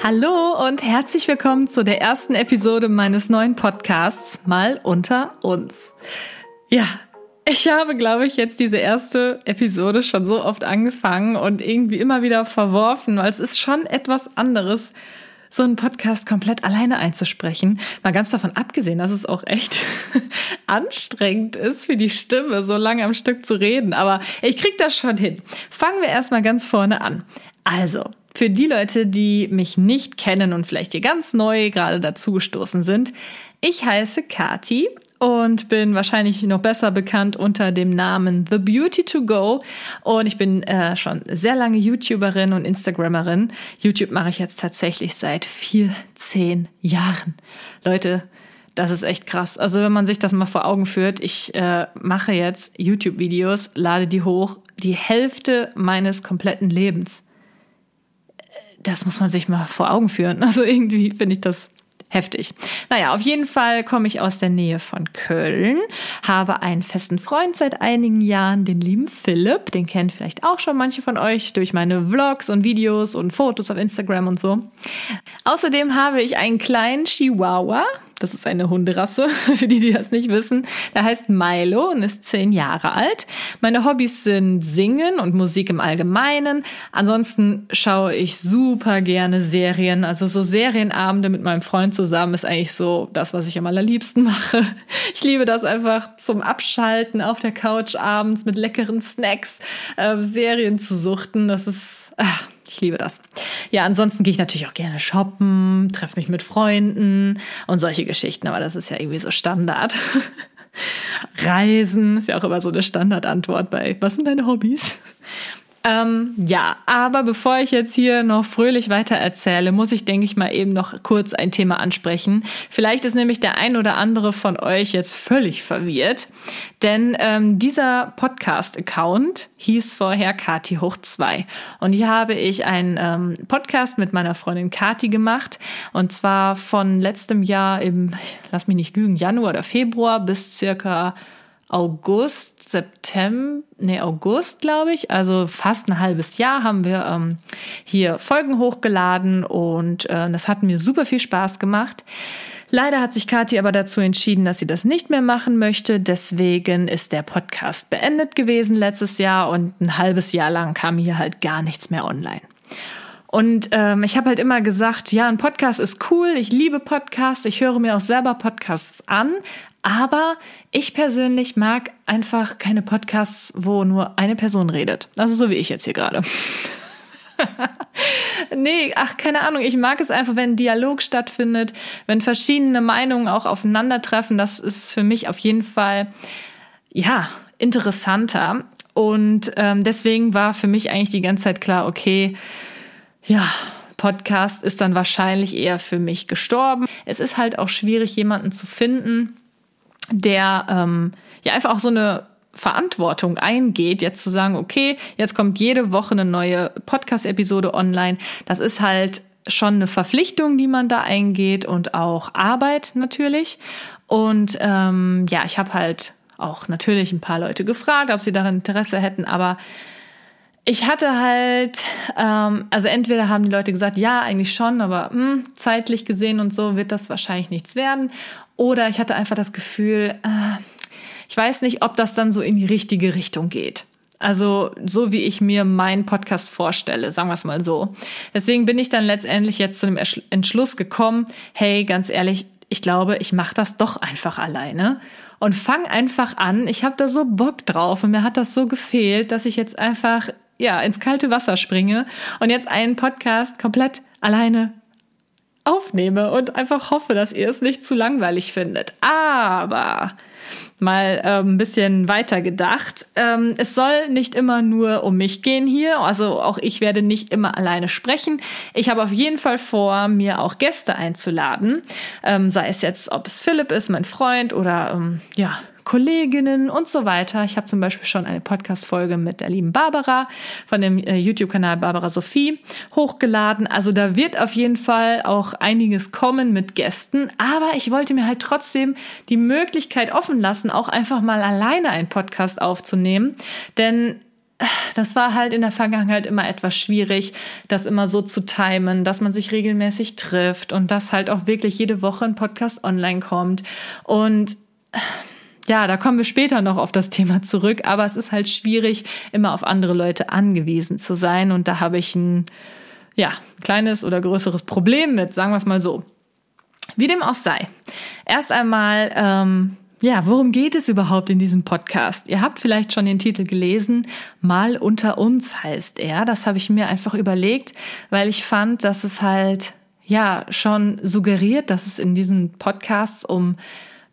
Hallo und herzlich willkommen zu der ersten Episode meines neuen Podcasts Mal unter uns. Ja, ich habe, glaube ich, jetzt diese erste Episode schon so oft angefangen und irgendwie immer wieder verworfen, weil es ist schon etwas anderes, so einen Podcast komplett alleine einzusprechen. Mal ganz davon abgesehen, dass es auch echt anstrengend ist für die Stimme, so lange am Stück zu reden. Aber ich krieg das schon hin. Fangen wir erstmal ganz vorne an. Also, für die Leute, die mich nicht kennen und vielleicht hier ganz neu gerade dazugestoßen sind, ich heiße Kati und bin wahrscheinlich noch besser bekannt unter dem Namen The Beauty to Go. Und ich bin äh, schon sehr lange YouTuberin und Instagrammerin. YouTube mache ich jetzt tatsächlich seit 14 Jahren. Leute, das ist echt krass. Also wenn man sich das mal vor Augen führt, ich äh, mache jetzt YouTube-Videos, lade die hoch, die Hälfte meines kompletten Lebens. Das muss man sich mal vor Augen führen. Also irgendwie finde ich das heftig. Naja, auf jeden Fall komme ich aus der Nähe von Köln, habe einen festen Freund seit einigen Jahren, den lieben Philipp. Den kennen vielleicht auch schon manche von euch durch meine Vlogs und Videos und Fotos auf Instagram und so. Außerdem habe ich einen kleinen Chihuahua, das ist eine Hunderasse, für die, die das nicht wissen. Der heißt Milo und ist zehn Jahre alt. Meine Hobbys sind Singen und Musik im Allgemeinen. Ansonsten schaue ich super gerne Serien. Also so Serienabende mit meinem Freund zusammen ist eigentlich so das, was ich am allerliebsten mache. Ich liebe das einfach zum Abschalten auf der Couch abends mit leckeren Snacks, äh, Serien zu suchten. Das ist, ach, ich liebe das. Ja, ansonsten gehe ich natürlich auch gerne shoppen, treffe mich mit Freunden und solche Geschichten, aber das ist ja irgendwie so Standard. Reisen ist ja auch immer so eine Standardantwort bei, was sind deine Hobbys? Ähm, ja, aber bevor ich jetzt hier noch fröhlich weiter erzähle, muss ich, denke ich mal, eben noch kurz ein Thema ansprechen. Vielleicht ist nämlich der ein oder andere von euch jetzt völlig verwirrt, denn ähm, dieser Podcast-Account hieß vorher Kati hoch 2. Und hier habe ich einen ähm, Podcast mit meiner Freundin Kati gemacht. Und zwar von letztem Jahr im, lass mich nicht lügen, Januar oder Februar bis circa August, September, nee, August, glaube ich, also fast ein halbes Jahr haben wir ähm, hier Folgen hochgeladen und äh, das hat mir super viel Spaß gemacht. Leider hat sich Kathi aber dazu entschieden, dass sie das nicht mehr machen möchte. Deswegen ist der Podcast beendet gewesen letztes Jahr und ein halbes Jahr lang kam hier halt gar nichts mehr online. Und ähm, ich habe halt immer gesagt, ja, ein Podcast ist cool, ich liebe Podcasts, ich höre mir auch selber Podcasts an, aber ich persönlich mag einfach keine Podcasts, wo nur eine Person redet. Also so wie ich jetzt hier gerade. nee, ach, keine Ahnung. Ich mag es einfach, wenn ein Dialog stattfindet, wenn verschiedene Meinungen auch aufeinandertreffen. Das ist für mich auf jeden Fall, ja, interessanter. Und ähm, deswegen war für mich eigentlich die ganze Zeit klar, okay, ja, Podcast ist dann wahrscheinlich eher für mich gestorben. Es ist halt auch schwierig, jemanden zu finden, der ähm, ja einfach auch so eine Verantwortung eingeht, jetzt zu sagen, okay, jetzt kommt jede Woche eine neue Podcast-Episode online. Das ist halt schon eine Verpflichtung, die man da eingeht und auch Arbeit natürlich. Und ähm, ja, ich habe halt auch natürlich ein paar Leute gefragt, ob sie daran Interesse hätten, aber ich hatte halt, ähm, also entweder haben die Leute gesagt, ja, eigentlich schon, aber mh, hm, zeitlich gesehen und so wird das wahrscheinlich nichts werden. Oder ich hatte einfach das Gefühl, äh, ich weiß nicht, ob das dann so in die richtige Richtung geht. Also so wie ich mir meinen Podcast vorstelle, sagen wir es mal so. Deswegen bin ich dann letztendlich jetzt zu dem Entschluss gekommen, hey, ganz ehrlich, ich glaube, ich mache das doch einfach alleine und fang einfach an. Ich habe da so Bock drauf und mir hat das so gefehlt, dass ich jetzt einfach ja ins kalte Wasser springe und jetzt einen Podcast komplett alleine aufnehme und einfach hoffe, dass ihr es nicht zu langweilig findet. Aber mal ähm, ein bisschen weiter gedacht. Ähm, es soll nicht immer nur um mich gehen hier. Also auch ich werde nicht immer alleine sprechen. Ich habe auf jeden Fall vor, mir auch Gäste einzuladen. Ähm, sei es jetzt, ob es Philipp ist, mein Freund oder ähm, ja, Kolleginnen und so weiter. Ich habe zum Beispiel schon eine Podcast-Folge mit der lieben Barbara von dem äh, YouTube-Kanal Barbara Sophie hochgeladen. Also da wird auf jeden Fall auch einiges kommen mit Gästen. Aber ich wollte mir halt trotzdem die Möglichkeit offen lassen, auch einfach mal alleine einen Podcast aufzunehmen. Denn das war halt in der Vergangenheit immer etwas schwierig, das immer so zu timen, dass man sich regelmäßig trifft und dass halt auch wirklich jede Woche ein Podcast online kommt. Und ja, da kommen wir später noch auf das Thema zurück, aber es ist halt schwierig, immer auf andere Leute angewiesen zu sein. Und da habe ich ein, ja, kleines oder größeres Problem mit, sagen wir es mal so. Wie dem auch sei. Erst einmal, ähm, ja, worum geht es überhaupt in diesem Podcast? Ihr habt vielleicht schon den Titel gelesen. Mal unter uns heißt er. Das habe ich mir einfach überlegt, weil ich fand, dass es halt, ja, schon suggeriert, dass es in diesen Podcasts um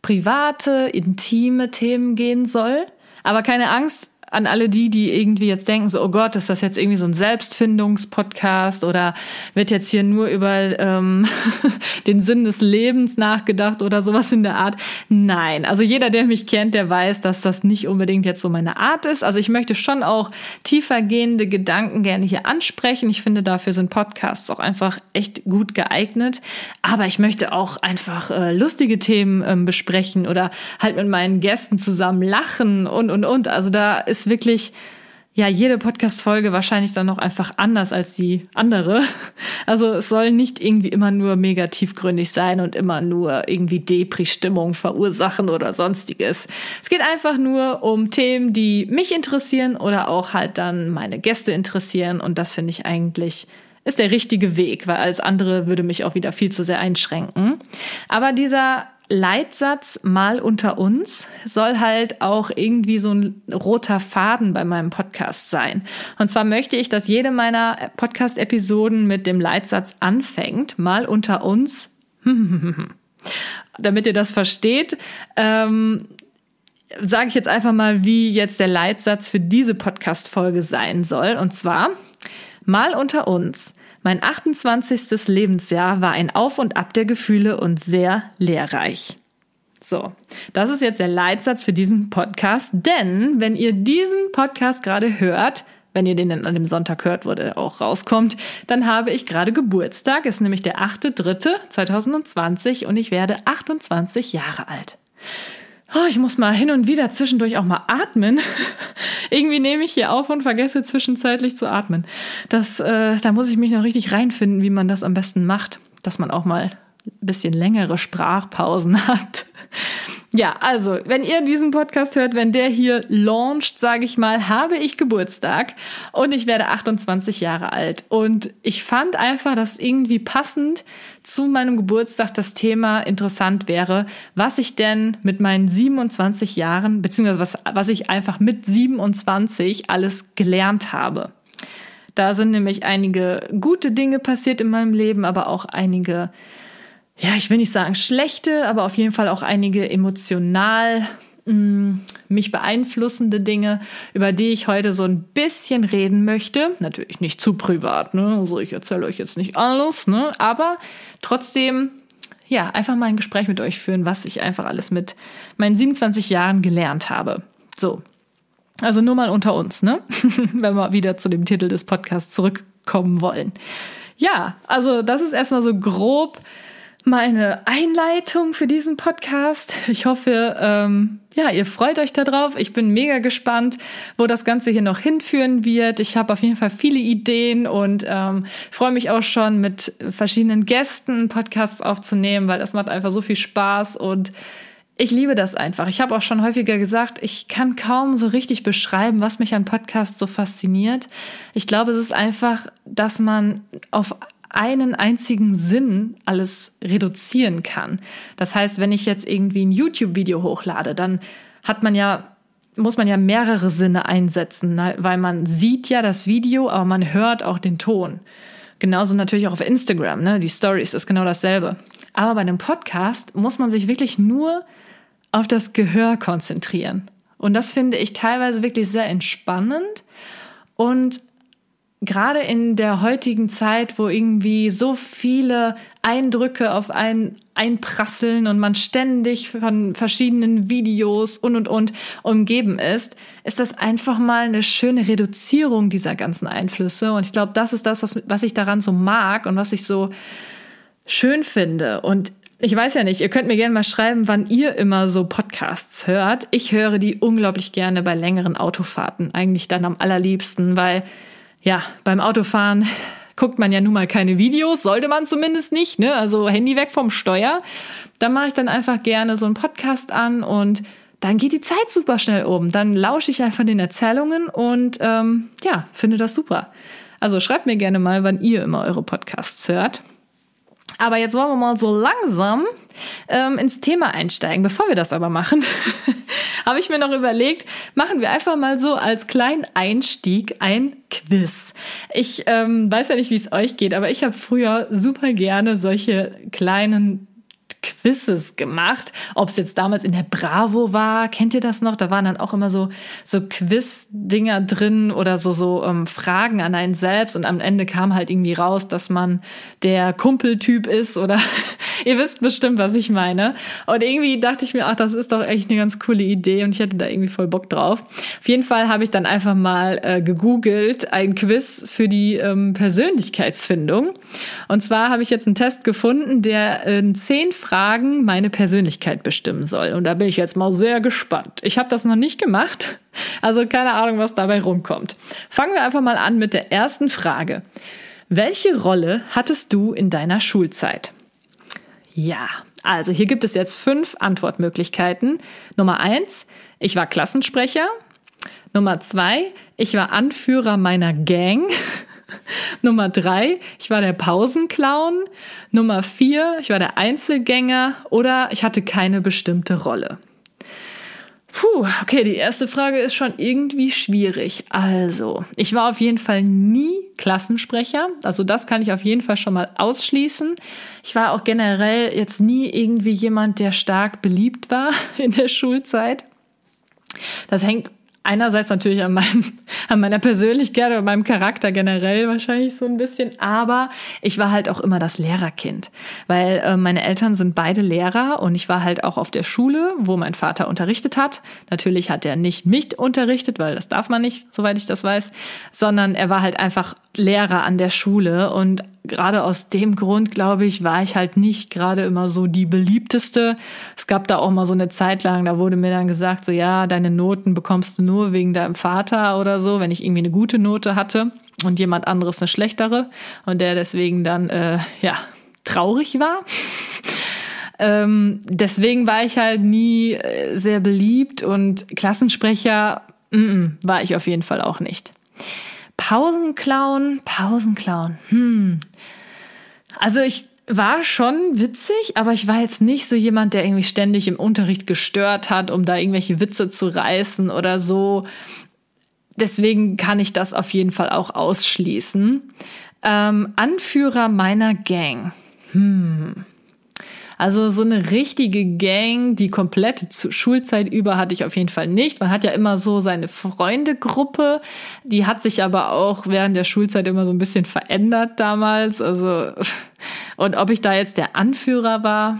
private, intime Themen gehen soll. Aber keine Angst, an alle die, die irgendwie jetzt denken, so, oh Gott, ist das jetzt irgendwie so ein Selbstfindungspodcast oder wird jetzt hier nur über ähm, den Sinn des Lebens nachgedacht oder sowas in der Art. Nein, also jeder, der mich kennt, der weiß, dass das nicht unbedingt jetzt so meine Art ist. Also ich möchte schon auch tiefergehende Gedanken gerne hier ansprechen. Ich finde, dafür sind Podcasts auch einfach echt gut geeignet. Aber ich möchte auch einfach äh, lustige Themen ähm, besprechen oder halt mit meinen Gästen zusammen lachen und, und, und. Also da ist wirklich ja jede Podcast-Folge wahrscheinlich dann noch einfach anders als die andere. Also es soll nicht irgendwie immer nur mega tiefgründig sein und immer nur irgendwie Depri-Stimmung verursachen oder sonstiges. Es geht einfach nur um Themen, die mich interessieren oder auch halt dann meine Gäste interessieren und das finde ich eigentlich ist der richtige Weg, weil alles andere würde mich auch wieder viel zu sehr einschränken. Aber dieser Leitsatz mal unter uns soll halt auch irgendwie so ein roter Faden bei meinem Podcast sein. Und zwar möchte ich, dass jede meiner Podcast-Episoden mit dem Leitsatz anfängt, mal unter uns. Damit ihr das versteht, ähm, sage ich jetzt einfach mal, wie jetzt der Leitsatz für diese Podcast-Folge sein soll. Und zwar mal unter uns. Mein 28. Lebensjahr war ein Auf und Ab der Gefühle und sehr lehrreich. So, das ist jetzt der Leitsatz für diesen Podcast, denn wenn ihr diesen Podcast gerade hört, wenn ihr den dann an dem Sonntag hört, wo der auch rauskommt, dann habe ich gerade Geburtstag, ist nämlich der 8.3.2020 und ich werde 28 Jahre alt oh, ich muss mal hin und wieder zwischendurch auch mal atmen. Irgendwie nehme ich hier auf und vergesse zwischenzeitlich zu atmen. Das, äh, da muss ich mich noch richtig reinfinden, wie man das am besten macht, dass man auch mal ein bisschen längere Sprachpausen hat. Ja, also, wenn ihr diesen Podcast hört, wenn der hier launcht, sage ich mal, habe ich Geburtstag und ich werde 28 Jahre alt. Und ich fand einfach, dass irgendwie passend zu meinem Geburtstag das Thema interessant wäre, was ich denn mit meinen 27 Jahren, beziehungsweise was, was ich einfach mit 27 alles gelernt habe. Da sind nämlich einige gute Dinge passiert in meinem Leben, aber auch einige ja, ich will nicht sagen schlechte, aber auf jeden Fall auch einige emotional mm, mich beeinflussende Dinge, über die ich heute so ein bisschen reden möchte. Natürlich nicht zu privat, ne? Also ich erzähle euch jetzt nicht alles, ne? Aber trotzdem, ja, einfach mal ein Gespräch mit euch führen, was ich einfach alles mit meinen 27 Jahren gelernt habe. So. Also nur mal unter uns, ne? Wenn wir wieder zu dem Titel des Podcasts zurückkommen wollen. Ja, also das ist erstmal so grob meine Einleitung für diesen Podcast. Ich hoffe, ähm, ja, ihr freut euch darauf. Ich bin mega gespannt, wo das Ganze hier noch hinführen wird. Ich habe auf jeden Fall viele Ideen und ähm, freue mich auch schon mit verschiedenen Gästen Podcasts aufzunehmen, weil das macht einfach so viel Spaß und ich liebe das einfach. Ich habe auch schon häufiger gesagt, ich kann kaum so richtig beschreiben, was mich an Podcasts so fasziniert. Ich glaube, es ist einfach, dass man auf einen einzigen Sinn alles reduzieren kann. Das heißt, wenn ich jetzt irgendwie ein YouTube-Video hochlade, dann hat man ja muss man ja mehrere Sinne einsetzen, ne? weil man sieht ja das Video, aber man hört auch den Ton. Genauso natürlich auch auf Instagram, ne? Die Stories ist genau dasselbe. Aber bei einem Podcast muss man sich wirklich nur auf das Gehör konzentrieren. Und das finde ich teilweise wirklich sehr entspannend und gerade in der heutigen Zeit, wo irgendwie so viele Eindrücke auf einen einprasseln und man ständig von verschiedenen Videos und und und umgeben ist, ist das einfach mal eine schöne Reduzierung dieser ganzen Einflüsse. Und ich glaube, das ist das, was, was ich daran so mag und was ich so schön finde. Und ich weiß ja nicht, ihr könnt mir gerne mal schreiben, wann ihr immer so Podcasts hört. Ich höre die unglaublich gerne bei längeren Autofahrten, eigentlich dann am allerliebsten, weil ja, beim Autofahren guckt man ja nun mal keine Videos, sollte man zumindest nicht, ne? Also Handy weg vom Steuer. Da mache ich dann einfach gerne so einen Podcast an und dann geht die Zeit super schnell um. Dann lausche ich einfach den Erzählungen und ähm, ja, finde das super. Also schreibt mir gerne mal, wann ihr immer eure Podcasts hört. Aber jetzt wollen wir mal so langsam ähm, ins Thema einsteigen. Bevor wir das aber machen, habe ich mir noch überlegt, machen wir einfach mal so als kleinen Einstieg ein Quiz. Ich ähm, weiß ja nicht, wie es euch geht, aber ich habe früher super gerne solche kleinen Quizzes gemacht. Ob es jetzt damals in der Bravo war, kennt ihr das noch? Da waren dann auch immer so, so Quiz-Dinger drin oder so, so ähm, Fragen an einen selbst und am Ende kam halt irgendwie raus, dass man der Kumpeltyp ist oder ihr wisst bestimmt, was ich meine. Und irgendwie dachte ich mir, ach, das ist doch echt eine ganz coole Idee und ich hätte da irgendwie voll Bock drauf. Auf jeden Fall habe ich dann einfach mal äh, gegoogelt, ein Quiz für die ähm, Persönlichkeitsfindung. Und zwar habe ich jetzt einen Test gefunden, der in zehn Fragen meine Persönlichkeit bestimmen soll. Und da bin ich jetzt mal sehr gespannt. Ich habe das noch nicht gemacht, also keine Ahnung, was dabei rumkommt. Fangen wir einfach mal an mit der ersten Frage. Welche Rolle hattest du in deiner Schulzeit? Ja, also hier gibt es jetzt fünf Antwortmöglichkeiten. Nummer eins, ich war Klassensprecher. Nummer zwei, ich war Anführer meiner Gang. Nummer drei, ich war der Pausenclown. Nummer vier, ich war der Einzelgänger oder ich hatte keine bestimmte Rolle. Puh, okay, die erste Frage ist schon irgendwie schwierig. Also, ich war auf jeden Fall nie Klassensprecher. Also das kann ich auf jeden Fall schon mal ausschließen. Ich war auch generell jetzt nie irgendwie jemand, der stark beliebt war in der Schulzeit. Das hängt einerseits natürlich an meinem, an meiner Persönlichkeit oder meinem Charakter generell wahrscheinlich so ein bisschen, aber ich war halt auch immer das Lehrerkind, weil äh, meine Eltern sind beide Lehrer und ich war halt auch auf der Schule, wo mein Vater unterrichtet hat. Natürlich hat er nicht mich unterrichtet, weil das darf man nicht, soweit ich das weiß, sondern er war halt einfach Lehrer an der Schule und gerade aus dem Grund, glaube ich, war ich halt nicht gerade immer so die beliebteste. Es gab da auch mal so eine Zeit lang, da wurde mir dann gesagt, so ja, deine Noten bekommst du nur wegen deinem Vater oder so, wenn ich irgendwie eine gute Note hatte und jemand anderes eine schlechtere und der deswegen dann, äh, ja, traurig war. ähm, deswegen war ich halt nie äh, sehr beliebt und Klassensprecher mm -mm, war ich auf jeden Fall auch nicht. Pausenclown, Pausenclown. Hm. Also ich war schon witzig, aber ich war jetzt nicht so jemand, der irgendwie ständig im Unterricht gestört hat, um da irgendwelche Witze zu reißen oder so. Deswegen kann ich das auf jeden Fall auch ausschließen. Ähm, Anführer meiner Gang. Hm. Also so eine richtige Gang, die komplette Schulzeit über hatte ich auf jeden Fall nicht. Man hat ja immer so seine Freundegruppe, die hat sich aber auch während der Schulzeit immer so ein bisschen verändert damals. Also und ob ich da jetzt der Anführer war,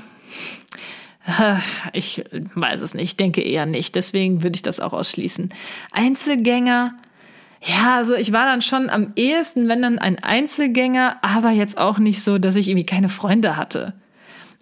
ich weiß es nicht, ich denke eher nicht. Deswegen würde ich das auch ausschließen. Einzelgänger, ja, also ich war dann schon am ehesten, wenn dann ein Einzelgänger, aber jetzt auch nicht so, dass ich irgendwie keine Freunde hatte.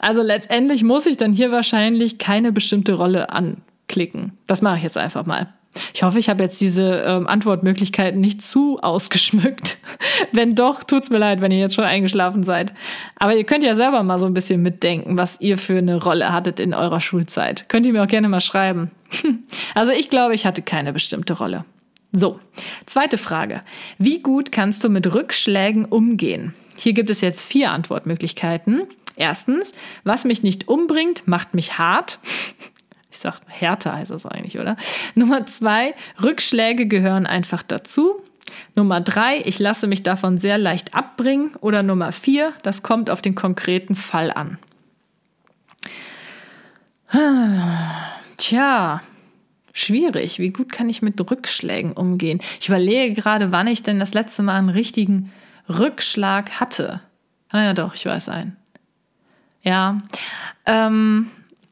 Also letztendlich muss ich dann hier wahrscheinlich keine bestimmte Rolle anklicken. Das mache ich jetzt einfach mal. Ich hoffe, ich habe jetzt diese ähm, Antwortmöglichkeiten nicht zu ausgeschmückt. wenn doch, tut's mir leid, wenn ihr jetzt schon eingeschlafen seid. Aber ihr könnt ja selber mal so ein bisschen mitdenken, was ihr für eine Rolle hattet in eurer Schulzeit. Könnt ihr mir auch gerne mal schreiben. also ich glaube, ich hatte keine bestimmte Rolle. So, zweite Frage. Wie gut kannst du mit Rückschlägen umgehen? Hier gibt es jetzt vier Antwortmöglichkeiten. Erstens, was mich nicht umbringt, macht mich hart. Ich sag, härter heißt das eigentlich, oder? Nummer zwei, Rückschläge gehören einfach dazu. Nummer drei, ich lasse mich davon sehr leicht abbringen. Oder Nummer vier, das kommt auf den konkreten Fall an. Tja, schwierig. Wie gut kann ich mit Rückschlägen umgehen? Ich überlege gerade, wann ich denn das letzte Mal einen richtigen Rückschlag hatte. Ah doch, ich weiß einen. Ja, ähm,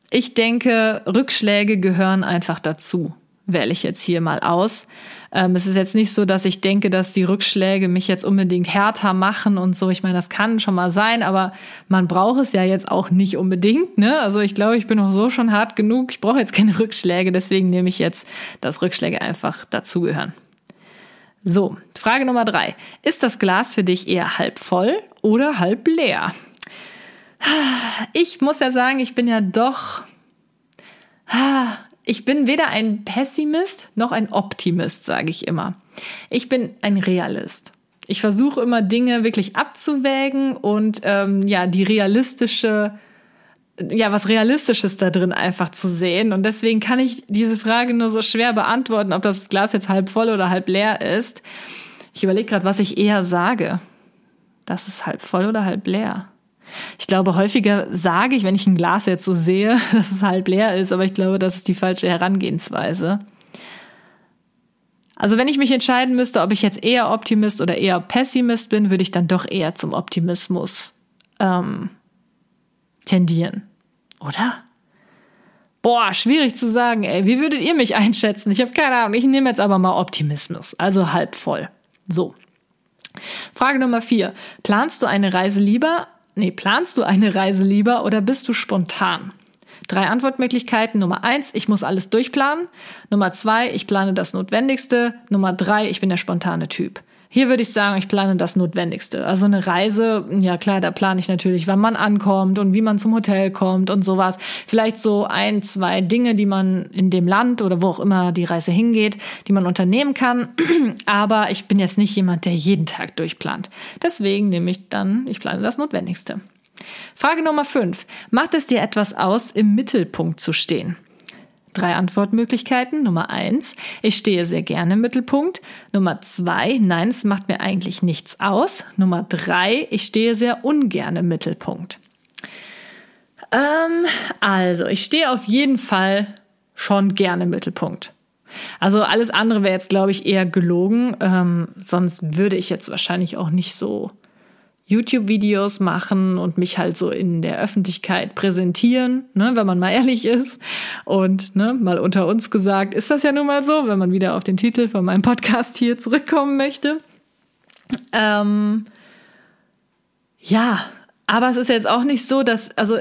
ich denke, Rückschläge gehören einfach dazu. wähle ich jetzt hier mal aus. Ähm, es ist jetzt nicht so, dass ich denke, dass die Rückschläge mich jetzt unbedingt härter machen und so. Ich meine, das kann schon mal sein, aber man braucht es ja jetzt auch nicht unbedingt. Ne? Also ich glaube, ich bin auch so schon hart genug. Ich brauche jetzt keine Rückschläge. Deswegen nehme ich jetzt, dass Rückschläge einfach dazugehören. So, Frage Nummer drei. Ist das Glas für dich eher halb voll oder halb leer? Ich muss ja sagen, ich bin ja doch ich bin weder ein Pessimist noch ein Optimist, sage ich immer. Ich bin ein Realist. Ich versuche immer Dinge wirklich abzuwägen und ähm, ja, die realistische, ja, was Realistisches da drin einfach zu sehen. Und deswegen kann ich diese Frage nur so schwer beantworten, ob das Glas jetzt halb voll oder halb leer ist. Ich überlege gerade, was ich eher sage. Das ist halb voll oder halb leer. Ich glaube, häufiger sage ich, wenn ich ein Glas jetzt so sehe, dass es halb leer ist, aber ich glaube, das ist die falsche Herangehensweise. Also wenn ich mich entscheiden müsste, ob ich jetzt eher Optimist oder eher Pessimist bin, würde ich dann doch eher zum Optimismus ähm, tendieren. Oder? Boah, schwierig zu sagen, ey. Wie würdet ihr mich einschätzen? Ich habe keine Ahnung. Ich nehme jetzt aber mal Optimismus, also halb voll. So. Frage Nummer vier. Planst du eine Reise lieber nee, planst du eine Reise lieber oder bist du spontan? Drei Antwortmöglichkeiten. Nummer eins, ich muss alles durchplanen. Nummer zwei, ich plane das Notwendigste. Nummer drei, ich bin der spontane Typ. Hier würde ich sagen, ich plane das Notwendigste. Also eine Reise, ja klar, da plane ich natürlich, wann man ankommt und wie man zum Hotel kommt und sowas. Vielleicht so ein, zwei Dinge, die man in dem Land oder wo auch immer die Reise hingeht, die man unternehmen kann. Aber ich bin jetzt nicht jemand, der jeden Tag durchplant. Deswegen nehme ich dann, ich plane das Notwendigste. Frage Nummer fünf: Macht es dir etwas aus, im Mittelpunkt zu stehen? Drei Antwortmöglichkeiten. Nummer eins, ich stehe sehr gerne im Mittelpunkt. Nummer zwei, nein, es macht mir eigentlich nichts aus. Nummer drei, ich stehe sehr ungern im Mittelpunkt. Ähm, also, ich stehe auf jeden Fall schon gerne im Mittelpunkt. Also alles andere wäre jetzt, glaube ich, eher gelogen. Ähm, sonst würde ich jetzt wahrscheinlich auch nicht so YouTube-Videos machen und mich halt so in der Öffentlichkeit präsentieren, ne, wenn man mal ehrlich ist. Und ne, mal unter uns gesagt, ist das ja nun mal so, wenn man wieder auf den Titel von meinem Podcast hier zurückkommen möchte. Ähm, ja, aber es ist jetzt auch nicht so, dass, also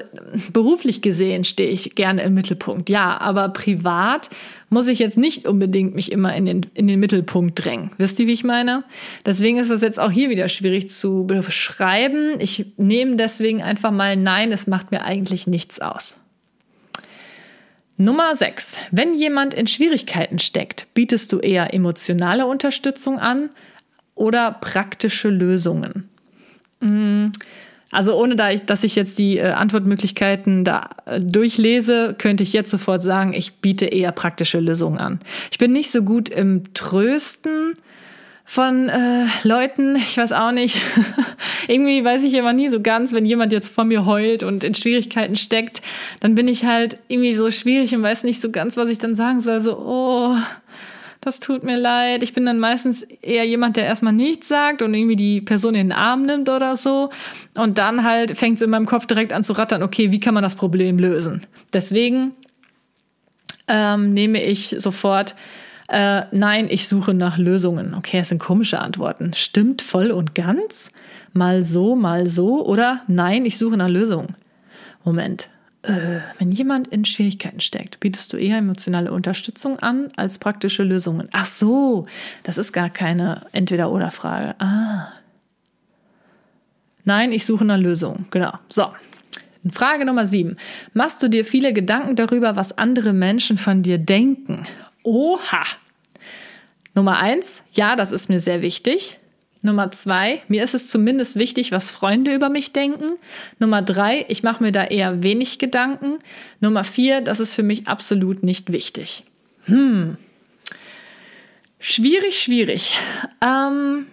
beruflich gesehen stehe ich gerne im Mittelpunkt, ja, aber privat muss ich jetzt nicht unbedingt mich immer in den, in den Mittelpunkt drängen. Wisst ihr, wie ich meine? Deswegen ist das jetzt auch hier wieder schwierig zu beschreiben. Ich nehme deswegen einfach mal Nein, es macht mir eigentlich nichts aus. Nummer 6. Wenn jemand in Schwierigkeiten steckt, bietest du eher emotionale Unterstützung an oder praktische Lösungen? Mmh. Also ohne da ich, dass ich jetzt die äh, Antwortmöglichkeiten da äh, durchlese, könnte ich jetzt sofort sagen, ich biete eher praktische Lösungen an. Ich bin nicht so gut im Trösten von äh, Leuten, ich weiß auch nicht. Irgendwie weiß ich immer nie so ganz, wenn jemand jetzt vor mir heult und in Schwierigkeiten steckt, dann bin ich halt irgendwie so schwierig und weiß nicht so ganz, was ich dann sagen soll. So, oh, das tut mir leid. Ich bin dann meistens eher jemand, der erstmal nichts sagt und irgendwie die Person in den Arm nimmt oder so. Und dann halt fängt es in meinem Kopf direkt an zu rattern, okay, wie kann man das Problem lösen? Deswegen ähm, nehme ich sofort, äh, nein, ich suche nach Lösungen. Okay, das sind komische Antworten. Stimmt voll und ganz? Mal so, mal so? Oder nein, ich suche nach Lösungen. Moment, äh, wenn jemand in Schwierigkeiten steckt, bietest du eher emotionale Unterstützung an als praktische Lösungen. Ach so, das ist gar keine Entweder-Oder-Frage. Ah. Nein, ich suche nach Lösungen. Genau. So. Frage Nummer sieben. Machst du dir viele Gedanken darüber, was andere Menschen von dir denken? Oha. Nummer eins. Ja, das ist mir sehr wichtig. Nummer zwei, mir ist es zumindest wichtig, was Freunde über mich denken. Nummer drei, ich mache mir da eher wenig Gedanken. Nummer vier, das ist für mich absolut nicht wichtig. Hm. Schwierig, schwierig. Ähm,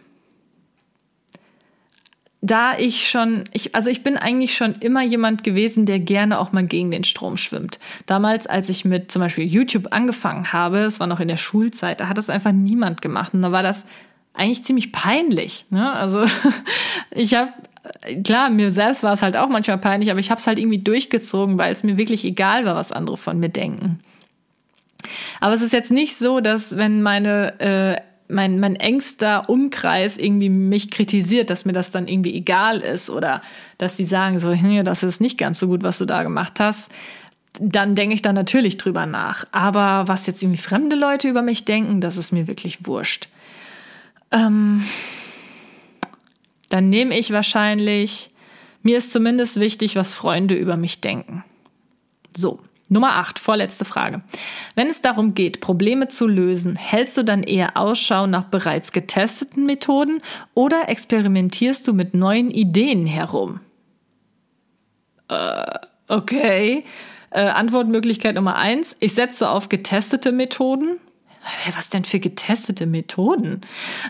da ich schon, ich, also ich bin eigentlich schon immer jemand gewesen, der gerne auch mal gegen den Strom schwimmt. Damals, als ich mit zum Beispiel YouTube angefangen habe, es war noch in der Schulzeit, da hat das einfach niemand gemacht. Und da war das eigentlich ziemlich peinlich. Ne? Also ich habe, klar, mir selbst war es halt auch manchmal peinlich, aber ich habe es halt irgendwie durchgezogen, weil es mir wirklich egal war, was andere von mir denken. Aber es ist jetzt nicht so, dass wenn meine äh, mein, mein engster Umkreis irgendwie mich kritisiert, dass mir das dann irgendwie egal ist oder dass die sagen so, nee, das ist nicht ganz so gut, was du da gemacht hast, dann denke ich da natürlich drüber nach. Aber was jetzt irgendwie fremde Leute über mich denken, das ist mir wirklich wurscht. Ähm, dann nehme ich wahrscheinlich, mir ist zumindest wichtig, was Freunde über mich denken. So, Nummer 8, vorletzte Frage. Wenn es darum geht, Probleme zu lösen, hältst du dann eher Ausschau nach bereits getesteten Methoden oder experimentierst du mit neuen Ideen herum? Äh, okay. Äh, Antwortmöglichkeit Nummer 1, ich setze auf getestete Methoden. Was denn für getestete Methoden?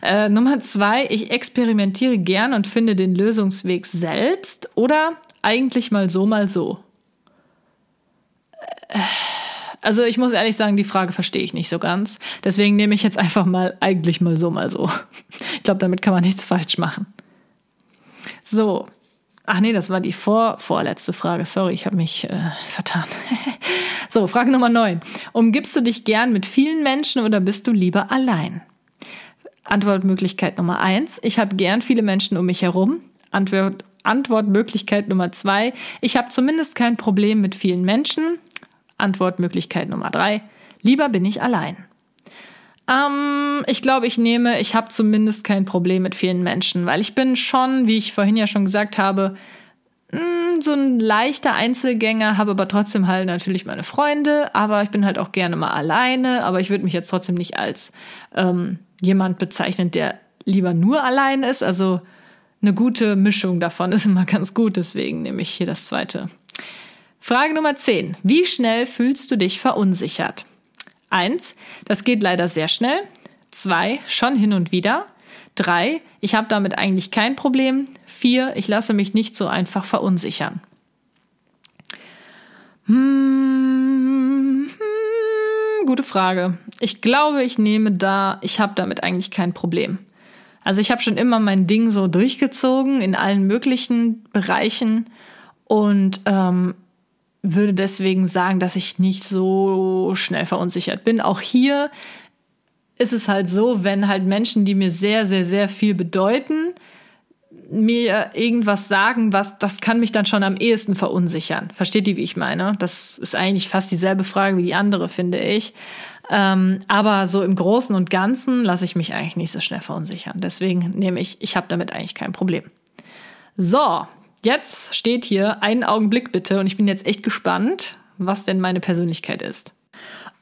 Äh, Nummer zwei, ich experimentiere gern und finde den Lösungsweg selbst oder eigentlich mal so, mal so. Also ich muss ehrlich sagen, die Frage verstehe ich nicht so ganz. Deswegen nehme ich jetzt einfach mal eigentlich mal so, mal so. Ich glaube, damit kann man nichts falsch machen. So. Ach nee, das war die vor vorletzte Frage. Sorry, ich habe mich äh, vertan. so, Frage Nummer 9. Umgibst du dich gern mit vielen Menschen oder bist du lieber allein? Antwortmöglichkeit Nummer 1. Ich habe gern viele Menschen um mich herum. Antwort, Antwortmöglichkeit Nummer 2. Ich habe zumindest kein Problem mit vielen Menschen. Antwortmöglichkeit Nummer drei. Lieber bin ich allein. Ähm, ich glaube, ich nehme, ich habe zumindest kein Problem mit vielen Menschen, weil ich bin schon, wie ich vorhin ja schon gesagt habe, mh, so ein leichter Einzelgänger, habe aber trotzdem halt natürlich meine Freunde, aber ich bin halt auch gerne mal alleine, aber ich würde mich jetzt trotzdem nicht als ähm, jemand bezeichnen, der lieber nur allein ist. Also eine gute Mischung davon ist immer ganz gut, deswegen nehme ich hier das zweite Frage Nummer 10. Wie schnell fühlst du dich verunsichert? 1. Das geht leider sehr schnell. 2. Schon hin und wieder. 3. Ich habe damit eigentlich kein Problem. 4. Ich lasse mich nicht so einfach verunsichern. Hm, hm, gute Frage. Ich glaube, ich nehme da, ich habe damit eigentlich kein Problem. Also ich habe schon immer mein Ding so durchgezogen in allen möglichen Bereichen und ähm, würde deswegen sagen, dass ich nicht so schnell verunsichert bin. Auch hier ist es halt so, wenn halt Menschen, die mir sehr, sehr, sehr viel bedeuten, mir irgendwas sagen, was, das kann mich dann schon am ehesten verunsichern. Versteht ihr, wie ich meine? Das ist eigentlich fast dieselbe Frage wie die andere, finde ich. Ähm, aber so im Großen und Ganzen lasse ich mich eigentlich nicht so schnell verunsichern. Deswegen nehme ich, ich habe damit eigentlich kein Problem. So, Jetzt steht hier einen Augenblick bitte und ich bin jetzt echt gespannt, was denn meine Persönlichkeit ist.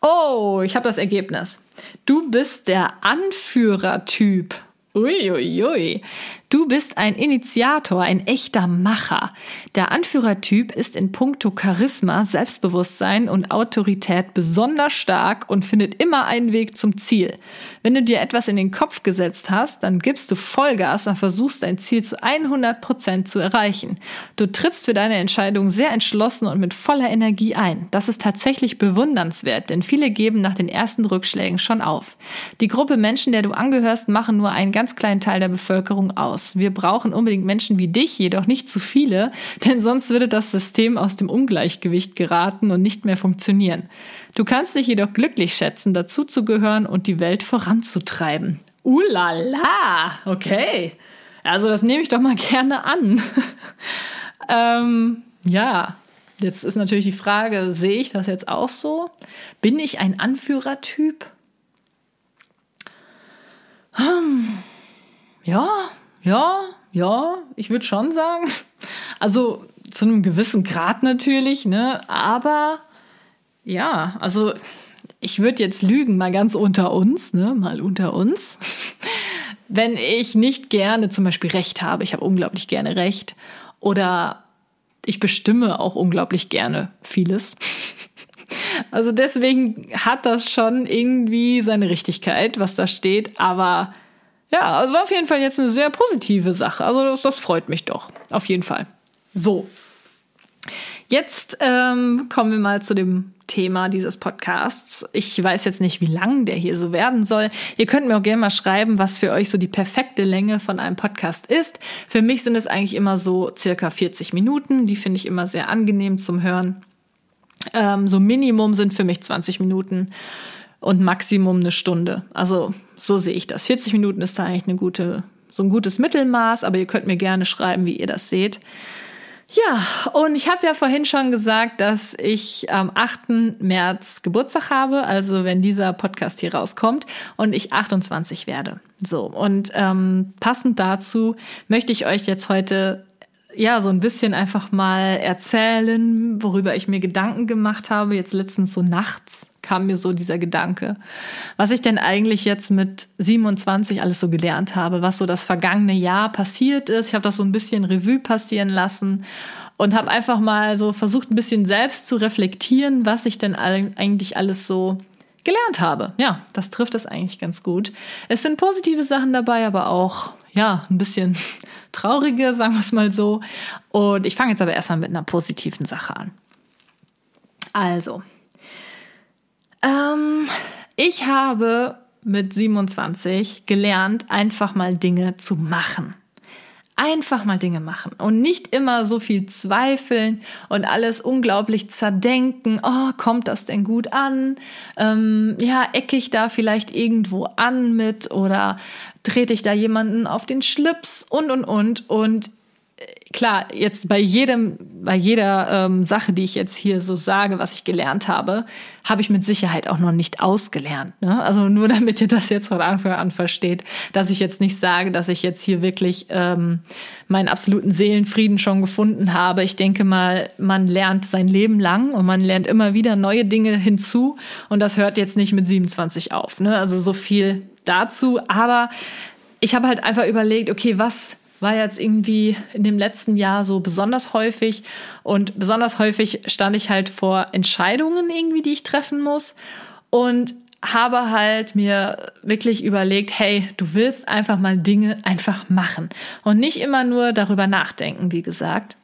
Oh, ich habe das Ergebnis. Du bist der Anführertyp. Uiuiui. Ui. Du bist ein Initiator, ein echter Macher. Der Anführertyp ist in puncto Charisma, Selbstbewusstsein und Autorität besonders stark und findet immer einen Weg zum Ziel. Wenn du dir etwas in den Kopf gesetzt hast, dann gibst du Vollgas und versuchst dein Ziel zu 100 Prozent zu erreichen. Du trittst für deine Entscheidung sehr entschlossen und mit voller Energie ein. Das ist tatsächlich bewundernswert, denn viele geben nach den ersten Rückschlägen schon auf. Die Gruppe Menschen, der du angehörst, machen nur einen ganz kleinen Teil der Bevölkerung aus. Wir brauchen unbedingt Menschen wie dich, jedoch nicht zu viele, denn sonst würde das System aus dem Ungleichgewicht geraten und nicht mehr funktionieren. Du kannst dich jedoch glücklich schätzen, dazuzugehören und die Welt voranzutreiben. Ulala, okay. Also das nehme ich doch mal gerne an. ähm, ja, jetzt ist natürlich die Frage, sehe ich das jetzt auch so? Bin ich ein Anführertyp? Hm. Ja, ja, ja, ich würde schon sagen. Also zu einem gewissen Grad natürlich, ne? Aber ja, also ich würde jetzt lügen, mal ganz unter uns, ne? Mal unter uns. Wenn ich nicht gerne zum Beispiel Recht habe, ich habe unglaublich gerne Recht. Oder ich bestimme auch unglaublich gerne vieles. Also deswegen hat das schon irgendwie seine Richtigkeit, was da steht, aber ja, also war auf jeden Fall jetzt eine sehr positive Sache. Also das, das freut mich doch. Auf jeden Fall. So. Jetzt ähm, kommen wir mal zu dem Thema dieses Podcasts. Ich weiß jetzt nicht, wie lang der hier so werden soll. Ihr könnt mir auch gerne mal schreiben, was für euch so die perfekte Länge von einem Podcast ist. Für mich sind es eigentlich immer so circa 40 Minuten. Die finde ich immer sehr angenehm zum Hören. Ähm, so Minimum sind für mich 20 Minuten. und Maximum eine Stunde. Also so sehe ich das. 40 Minuten ist da eigentlich eine gute, so ein gutes Mittelmaß, aber ihr könnt mir gerne schreiben, wie ihr das seht. Ja, und ich habe ja vorhin schon gesagt, dass ich am 8. März Geburtstag habe, also wenn dieser Podcast hier rauskommt und ich 28 werde. So, und ähm, passend dazu möchte ich euch jetzt heute ja, so ein bisschen einfach mal erzählen, worüber ich mir Gedanken gemacht habe. Jetzt letztens so nachts kam mir so dieser Gedanke, was ich denn eigentlich jetzt mit 27 alles so gelernt habe, was so das vergangene Jahr passiert ist. Ich habe das so ein bisschen Revue passieren lassen und habe einfach mal so versucht, ein bisschen selbst zu reflektieren, was ich denn eigentlich alles so gelernt habe. Ja, das trifft es eigentlich ganz gut. Es sind positive Sachen dabei, aber auch ja, ein bisschen traurige, sagen wir es mal so. Und ich fange jetzt aber erstmal mit einer positiven Sache an. Also, ähm, ich habe mit 27 gelernt, einfach mal Dinge zu machen. Einfach mal Dinge machen und nicht immer so viel zweifeln und alles unglaublich zerdenken. Oh, kommt das denn gut an? Ähm, ja, ecke ich da vielleicht irgendwo an mit oder trete ich da jemanden auf den Schlips und und und und klar, jetzt bei jedem, bei jeder ähm, Sache, die ich jetzt hier so sage, was ich gelernt habe, habe ich mit Sicherheit auch noch nicht ausgelernt. Ne? Also nur damit ihr das jetzt von Anfang an versteht, dass ich jetzt nicht sage, dass ich jetzt hier wirklich ähm, meinen absoluten Seelenfrieden schon gefunden habe. Ich denke mal, man lernt sein Leben lang und man lernt immer wieder neue Dinge hinzu und das hört jetzt nicht mit 27 auf. Ne? Also so viel dazu. Aber ich habe halt einfach überlegt, okay, was war jetzt irgendwie in dem letzten Jahr so besonders häufig. Und besonders häufig stand ich halt vor Entscheidungen irgendwie, die ich treffen muss. Und habe halt mir wirklich überlegt, hey, du willst einfach mal Dinge einfach machen und nicht immer nur darüber nachdenken, wie gesagt.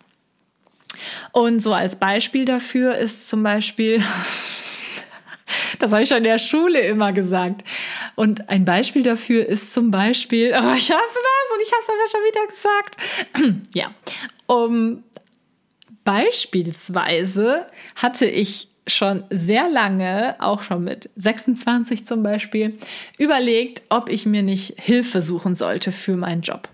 Und so als Beispiel dafür ist zum Beispiel, das habe ich schon in der Schule immer gesagt. Und ein Beispiel dafür ist zum Beispiel, oh, ich hasse das und ich habe es aber schon wieder gesagt. ja, um, beispielsweise hatte ich schon sehr lange, auch schon mit 26 zum Beispiel, überlegt, ob ich mir nicht Hilfe suchen sollte für meinen Job.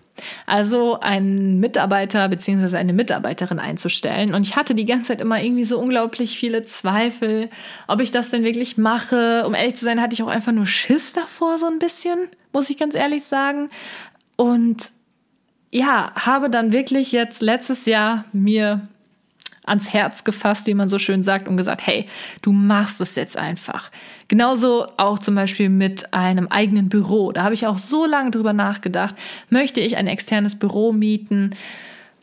Also einen Mitarbeiter bzw. eine Mitarbeiterin einzustellen. Und ich hatte die ganze Zeit immer irgendwie so unglaublich viele Zweifel, ob ich das denn wirklich mache. Um ehrlich zu sein, hatte ich auch einfach nur Schiss davor, so ein bisschen, muss ich ganz ehrlich sagen. Und ja, habe dann wirklich jetzt letztes Jahr mir ans Herz gefasst, wie man so schön sagt, und gesagt, hey, du machst es jetzt einfach. Genauso auch zum Beispiel mit einem eigenen Büro. Da habe ich auch so lange drüber nachgedacht. Möchte ich ein externes Büro mieten?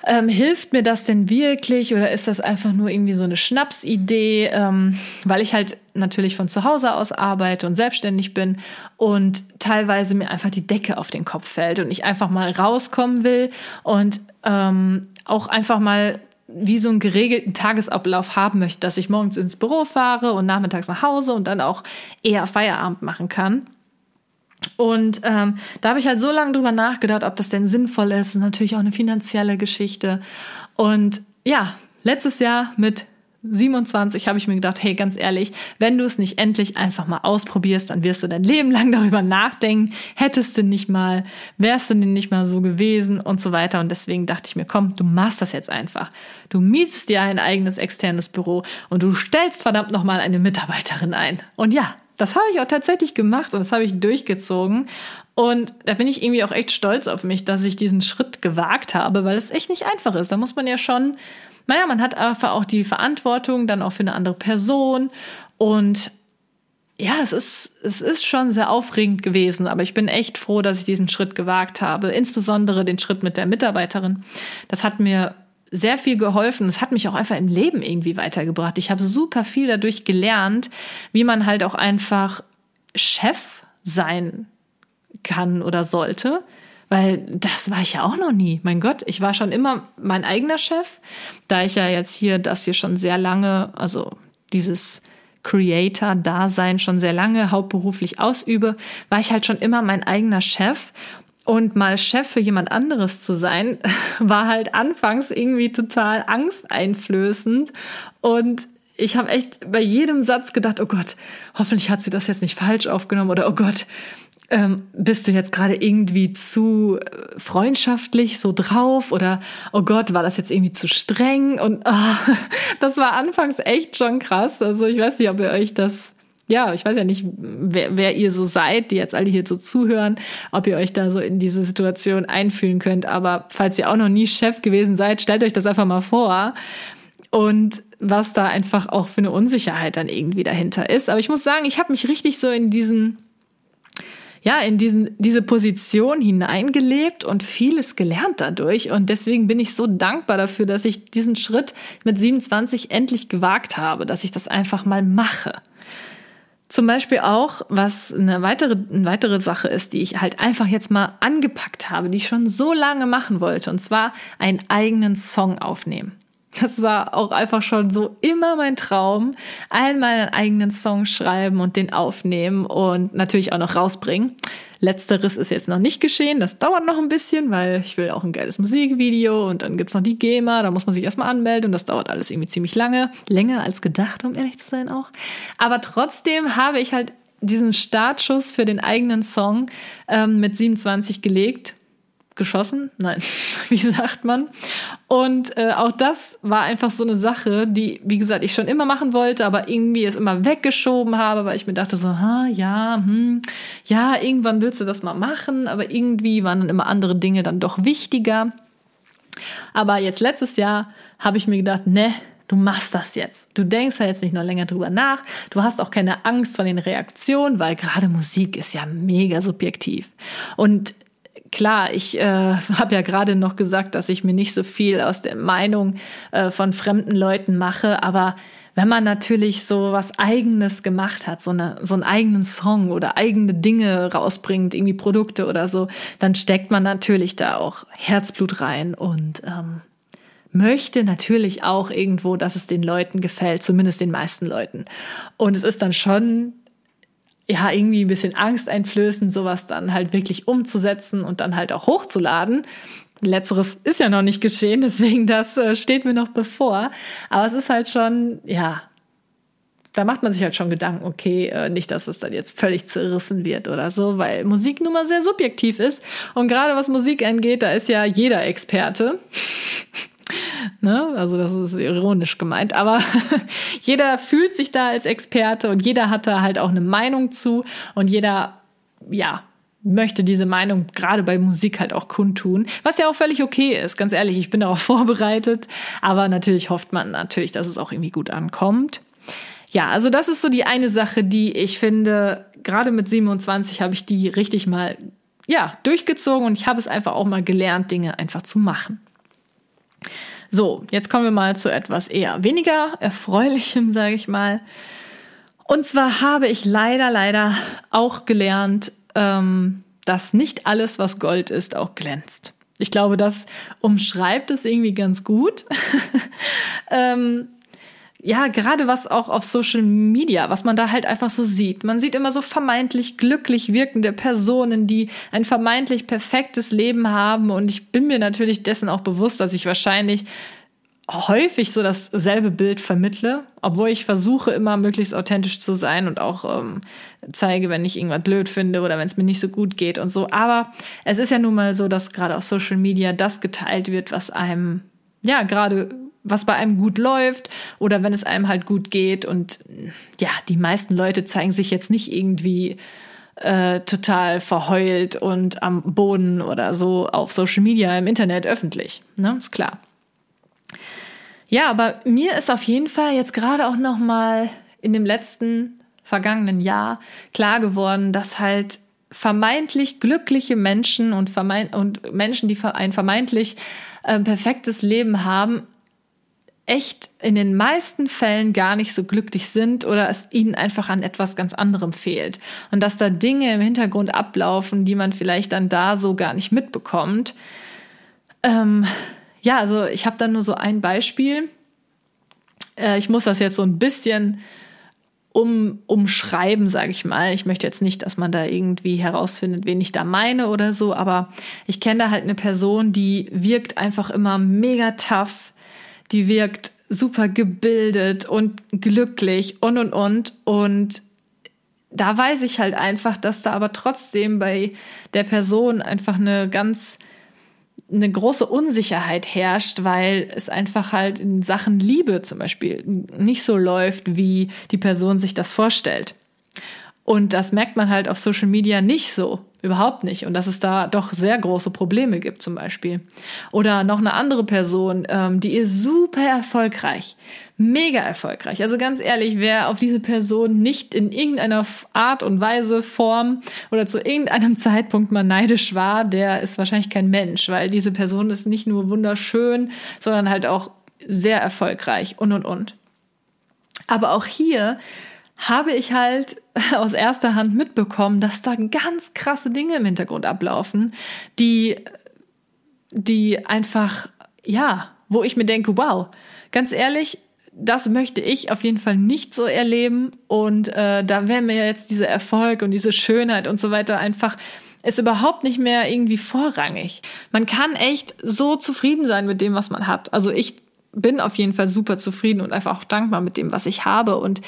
Ähm, hilft mir das denn wirklich oder ist das einfach nur irgendwie so eine Schnapsidee, ähm, weil ich halt natürlich von zu Hause aus arbeite und selbstständig bin und teilweise mir einfach die Decke auf den Kopf fällt und ich einfach mal rauskommen will und ähm, auch einfach mal wie so einen geregelten Tagesablauf haben möchte, dass ich morgens ins Büro fahre und nachmittags nach Hause und dann auch eher Feierabend machen kann. Und ähm, da habe ich halt so lange drüber nachgedacht, ob das denn sinnvoll ist. Das ist natürlich auch eine finanzielle Geschichte. Und ja, letztes Jahr mit 27 habe ich mir gedacht, hey, ganz ehrlich, wenn du es nicht endlich einfach mal ausprobierst, dann wirst du dein Leben lang darüber nachdenken, hättest du nicht mal, wärst du nicht mal so gewesen und so weiter. Und deswegen dachte ich mir, komm, du machst das jetzt einfach. Du mietst dir ein eigenes externes Büro und du stellst verdammt nochmal eine Mitarbeiterin ein. Und ja, das habe ich auch tatsächlich gemacht und das habe ich durchgezogen. Und da bin ich irgendwie auch echt stolz auf mich, dass ich diesen Schritt gewagt habe, weil es echt nicht einfach ist. Da muss man ja schon naja, man hat einfach auch die Verantwortung dann auch für eine andere Person und ja, es ist, es ist schon sehr aufregend gewesen, aber ich bin echt froh, dass ich diesen Schritt gewagt habe. Insbesondere den Schritt mit der Mitarbeiterin. Das hat mir sehr viel geholfen. Es hat mich auch einfach im Leben irgendwie weitergebracht. Ich habe super viel dadurch gelernt, wie man halt auch einfach Chef sein kann oder sollte. Weil das war ich ja auch noch nie. Mein Gott, ich war schon immer mein eigener Chef, da ich ja jetzt hier das hier schon sehr lange, also dieses Creator-Dasein schon sehr lange hauptberuflich ausübe, war ich halt schon immer mein eigener Chef. Und mal Chef für jemand anderes zu sein, war halt anfangs irgendwie total angsteinflößend. Und ich habe echt bei jedem Satz gedacht, oh Gott, hoffentlich hat sie das jetzt nicht falsch aufgenommen oder oh Gott, ähm, bist du jetzt gerade irgendwie zu äh, freundschaftlich so drauf oder oh Gott, war das jetzt irgendwie zu streng? Und oh, das war anfangs echt schon krass. Also ich weiß nicht, ob ihr euch das ja, ich weiß ja nicht, wer, wer ihr so seid, die jetzt alle hier so zuhören, ob ihr euch da so in diese Situation einfühlen könnt. Aber falls ihr auch noch nie Chef gewesen seid, stellt euch das einfach mal vor. Und was da einfach auch für eine Unsicherheit dann irgendwie dahinter ist. Aber ich muss sagen, ich habe mich richtig so in diesen ja, in diesen, diese Position hineingelebt und vieles gelernt dadurch. Und deswegen bin ich so dankbar dafür, dass ich diesen Schritt mit 27 endlich gewagt habe, dass ich das einfach mal mache. Zum Beispiel auch, was eine weitere, eine weitere Sache ist, die ich halt einfach jetzt mal angepackt habe, die ich schon so lange machen wollte, und zwar einen eigenen Song aufnehmen. Das war auch einfach schon so immer mein Traum. Einmal einen eigenen Song schreiben und den aufnehmen und natürlich auch noch rausbringen. Letzteres ist jetzt noch nicht geschehen. Das dauert noch ein bisschen, weil ich will auch ein geiles Musikvideo und dann gibt's noch die GEMA. Da muss man sich erstmal anmelden und das dauert alles irgendwie ziemlich lange. Länger als gedacht, um ehrlich zu sein auch. Aber trotzdem habe ich halt diesen Startschuss für den eigenen Song ähm, mit 27 gelegt geschossen. Nein, wie sagt man? Und äh, auch das war einfach so eine Sache, die, wie gesagt, ich schon immer machen wollte, aber irgendwie es immer weggeschoben habe, weil ich mir dachte so, ha, ja, hm, ja, irgendwann willst du das mal machen, aber irgendwie waren dann immer andere Dinge dann doch wichtiger. Aber jetzt letztes Jahr habe ich mir gedacht, ne, Du machst das jetzt. Du denkst ja jetzt nicht noch länger drüber nach. Du hast auch keine Angst vor den Reaktionen, weil gerade Musik ist ja mega subjektiv. Und klar, ich äh, habe ja gerade noch gesagt, dass ich mir nicht so viel aus der Meinung äh, von fremden Leuten mache, aber wenn man natürlich so was Eigenes gemacht hat, so, eine, so einen eigenen Song oder eigene Dinge rausbringt, irgendwie Produkte oder so, dann steckt man natürlich da auch Herzblut rein und ähm, möchte natürlich auch irgendwo, dass es den Leuten gefällt, zumindest den meisten Leuten. Und es ist dann schon ja, irgendwie ein bisschen Angst einflößen, sowas dann halt wirklich umzusetzen und dann halt auch hochzuladen. Letzteres ist ja noch nicht geschehen, deswegen das äh, steht mir noch bevor. Aber es ist halt schon, ja, da macht man sich halt schon Gedanken, okay, äh, nicht, dass es dann jetzt völlig zerrissen wird oder so, weil Musik nun mal sehr subjektiv ist. Und gerade was Musik angeht, da ist ja jeder Experte. Ne? Also das ist ironisch gemeint, aber jeder fühlt sich da als Experte und jeder hat da halt auch eine Meinung zu und jeder, ja, möchte diese Meinung gerade bei Musik halt auch kundtun, was ja auch völlig okay ist. Ganz ehrlich, ich bin darauf vorbereitet, aber natürlich hofft man natürlich, dass es auch irgendwie gut ankommt. Ja, also das ist so die eine Sache, die ich finde, gerade mit 27 habe ich die richtig mal ja, durchgezogen und ich habe es einfach auch mal gelernt, Dinge einfach zu machen. So, jetzt kommen wir mal zu etwas eher weniger erfreulichem, sage ich mal. Und zwar habe ich leider, leider auch gelernt, ähm, dass nicht alles, was Gold ist, auch glänzt. Ich glaube, das umschreibt es irgendwie ganz gut. ähm, ja, gerade was auch auf Social Media, was man da halt einfach so sieht. Man sieht immer so vermeintlich glücklich wirkende Personen, die ein vermeintlich perfektes Leben haben. Und ich bin mir natürlich dessen auch bewusst, dass ich wahrscheinlich häufig so dasselbe Bild vermittle, obwohl ich versuche immer möglichst authentisch zu sein und auch ähm, zeige, wenn ich irgendwas blöd finde oder wenn es mir nicht so gut geht und so. Aber es ist ja nun mal so, dass gerade auf Social Media das geteilt wird, was einem ja gerade was bei einem gut läuft oder wenn es einem halt gut geht. Und ja, die meisten Leute zeigen sich jetzt nicht irgendwie äh, total verheult und am Boden oder so auf Social Media im Internet öffentlich. Ne? Ist klar. Ja, aber mir ist auf jeden Fall jetzt gerade auch noch mal in dem letzten vergangenen Jahr klar geworden, dass halt vermeintlich glückliche Menschen und, vermeint, und Menschen, die ein vermeintlich äh, perfektes Leben haben, echt in den meisten Fällen gar nicht so glücklich sind oder es ihnen einfach an etwas ganz anderem fehlt. Und dass da Dinge im Hintergrund ablaufen, die man vielleicht dann da so gar nicht mitbekommt. Ähm, ja, also ich habe da nur so ein Beispiel. Äh, ich muss das jetzt so ein bisschen um, umschreiben, sage ich mal. Ich möchte jetzt nicht, dass man da irgendwie herausfindet, wen ich da meine oder so, aber ich kenne da halt eine Person, die wirkt einfach immer mega tough die wirkt super gebildet und glücklich und und und. Und da weiß ich halt einfach, dass da aber trotzdem bei der Person einfach eine ganz eine große Unsicherheit herrscht, weil es einfach halt in Sachen Liebe zum Beispiel nicht so läuft, wie die Person sich das vorstellt. Und das merkt man halt auf Social Media nicht so. Überhaupt nicht. Und dass es da doch sehr große Probleme gibt, zum Beispiel. Oder noch eine andere Person, ähm, die ist super erfolgreich. Mega erfolgreich. Also ganz ehrlich, wer auf diese Person nicht in irgendeiner Art und Weise, Form oder zu irgendeinem Zeitpunkt mal neidisch war, der ist wahrscheinlich kein Mensch, weil diese Person ist nicht nur wunderschön, sondern halt auch sehr erfolgreich und und und. Aber auch hier habe ich halt aus erster Hand mitbekommen, dass da ganz krasse Dinge im Hintergrund ablaufen, die, die einfach, ja, wo ich mir denke, wow, ganz ehrlich, das möchte ich auf jeden Fall nicht so erleben. Und äh, da wäre mir jetzt dieser Erfolg und diese Schönheit und so weiter einfach ist überhaupt nicht mehr irgendwie vorrangig. Man kann echt so zufrieden sein mit dem, was man hat. Also ich bin auf jeden Fall super zufrieden und einfach auch dankbar mit dem, was ich habe. Und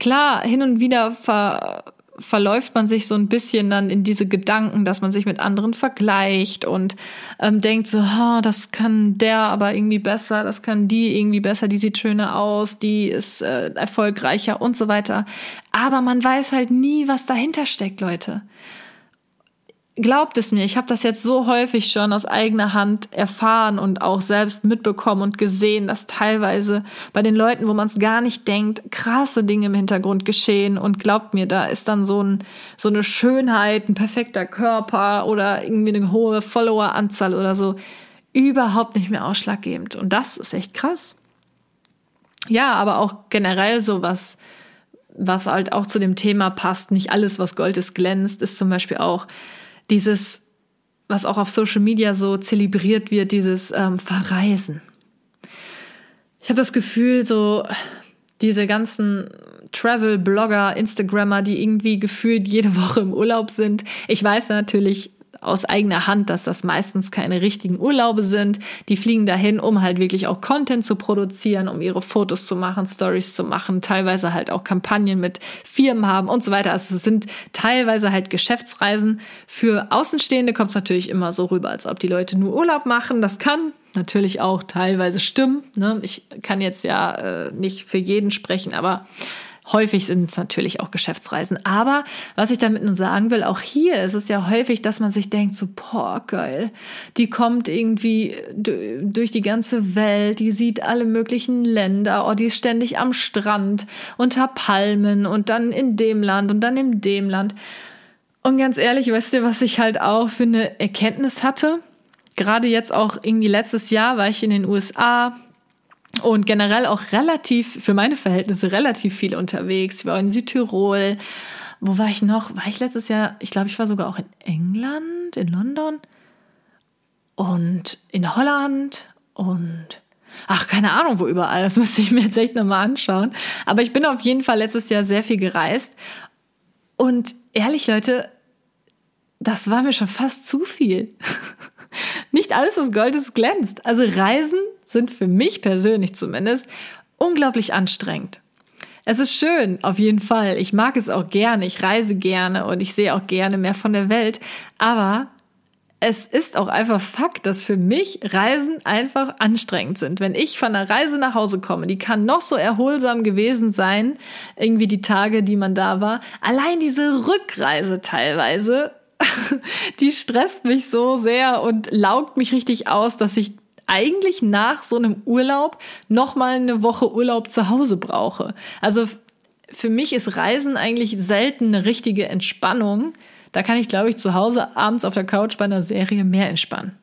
klar, hin und wieder ver verläuft man sich so ein bisschen dann in diese Gedanken, dass man sich mit anderen vergleicht und ähm, denkt so, oh, das kann der aber irgendwie besser, das kann die irgendwie besser, die sieht schöner aus, die ist äh, erfolgreicher und so weiter. Aber man weiß halt nie, was dahinter steckt, Leute glaubt es mir, ich habe das jetzt so häufig schon aus eigener Hand erfahren und auch selbst mitbekommen und gesehen, dass teilweise bei den Leuten, wo man es gar nicht denkt, krasse Dinge im Hintergrund geschehen. Und glaubt mir, da ist dann so, ein, so eine Schönheit, ein perfekter Körper oder irgendwie eine hohe Followeranzahl oder so überhaupt nicht mehr ausschlaggebend. Und das ist echt krass. Ja, aber auch generell so was was halt auch zu dem Thema passt. Nicht alles, was Gold ist, glänzt, ist zum Beispiel auch dieses, was auch auf Social Media so zelebriert wird, dieses ähm, Verreisen. Ich habe das Gefühl, so diese ganzen Travel-Blogger, Instagrammer, die irgendwie gefühlt jede Woche im Urlaub sind. Ich weiß natürlich, aus eigener Hand, dass das meistens keine richtigen Urlaube sind. Die fliegen dahin, um halt wirklich auch Content zu produzieren, um ihre Fotos zu machen, Stories zu machen, teilweise halt auch Kampagnen mit Firmen haben und so weiter. Also es sind teilweise halt Geschäftsreisen. Für Außenstehende kommt es natürlich immer so rüber, als ob die Leute nur Urlaub machen. Das kann natürlich auch teilweise stimmen. Ne? Ich kann jetzt ja äh, nicht für jeden sprechen, aber Häufig sind es natürlich auch Geschäftsreisen. Aber was ich damit nur sagen will, auch hier ist es ja häufig, dass man sich denkt, so, boah, geil, die kommt irgendwie durch die ganze Welt, die sieht alle möglichen Länder, oh, die ist ständig am Strand, unter Palmen und dann in dem Land und dann in dem Land. Und ganz ehrlich, weißt du, was ich halt auch für eine Erkenntnis hatte? Gerade jetzt auch irgendwie letztes Jahr war ich in den USA, und generell auch relativ, für meine Verhältnisse, relativ viel unterwegs. Ich war in Südtirol. Wo war ich noch? War ich letztes Jahr? Ich glaube, ich war sogar auch in England, in London und in Holland und ach, keine Ahnung, wo überall. Das müsste ich mir jetzt echt nochmal anschauen. Aber ich bin auf jeden Fall letztes Jahr sehr viel gereist. Und ehrlich, Leute, das war mir schon fast zu viel. Nicht alles, was Gold ist, glänzt. Also Reisen sind für mich persönlich zumindest unglaublich anstrengend. Es ist schön, auf jeden Fall. Ich mag es auch gerne. Ich reise gerne und ich sehe auch gerne mehr von der Welt. Aber es ist auch einfach Fakt, dass für mich Reisen einfach anstrengend sind. Wenn ich von einer Reise nach Hause komme, die kann noch so erholsam gewesen sein, irgendwie die Tage, die man da war. Allein diese Rückreise teilweise, die stresst mich so sehr und laugt mich richtig aus, dass ich eigentlich nach so einem Urlaub noch mal eine Woche Urlaub zu Hause brauche. Also für mich ist Reisen eigentlich selten eine richtige Entspannung. Da kann ich, glaube ich, zu Hause abends auf der Couch bei einer Serie mehr entspannen.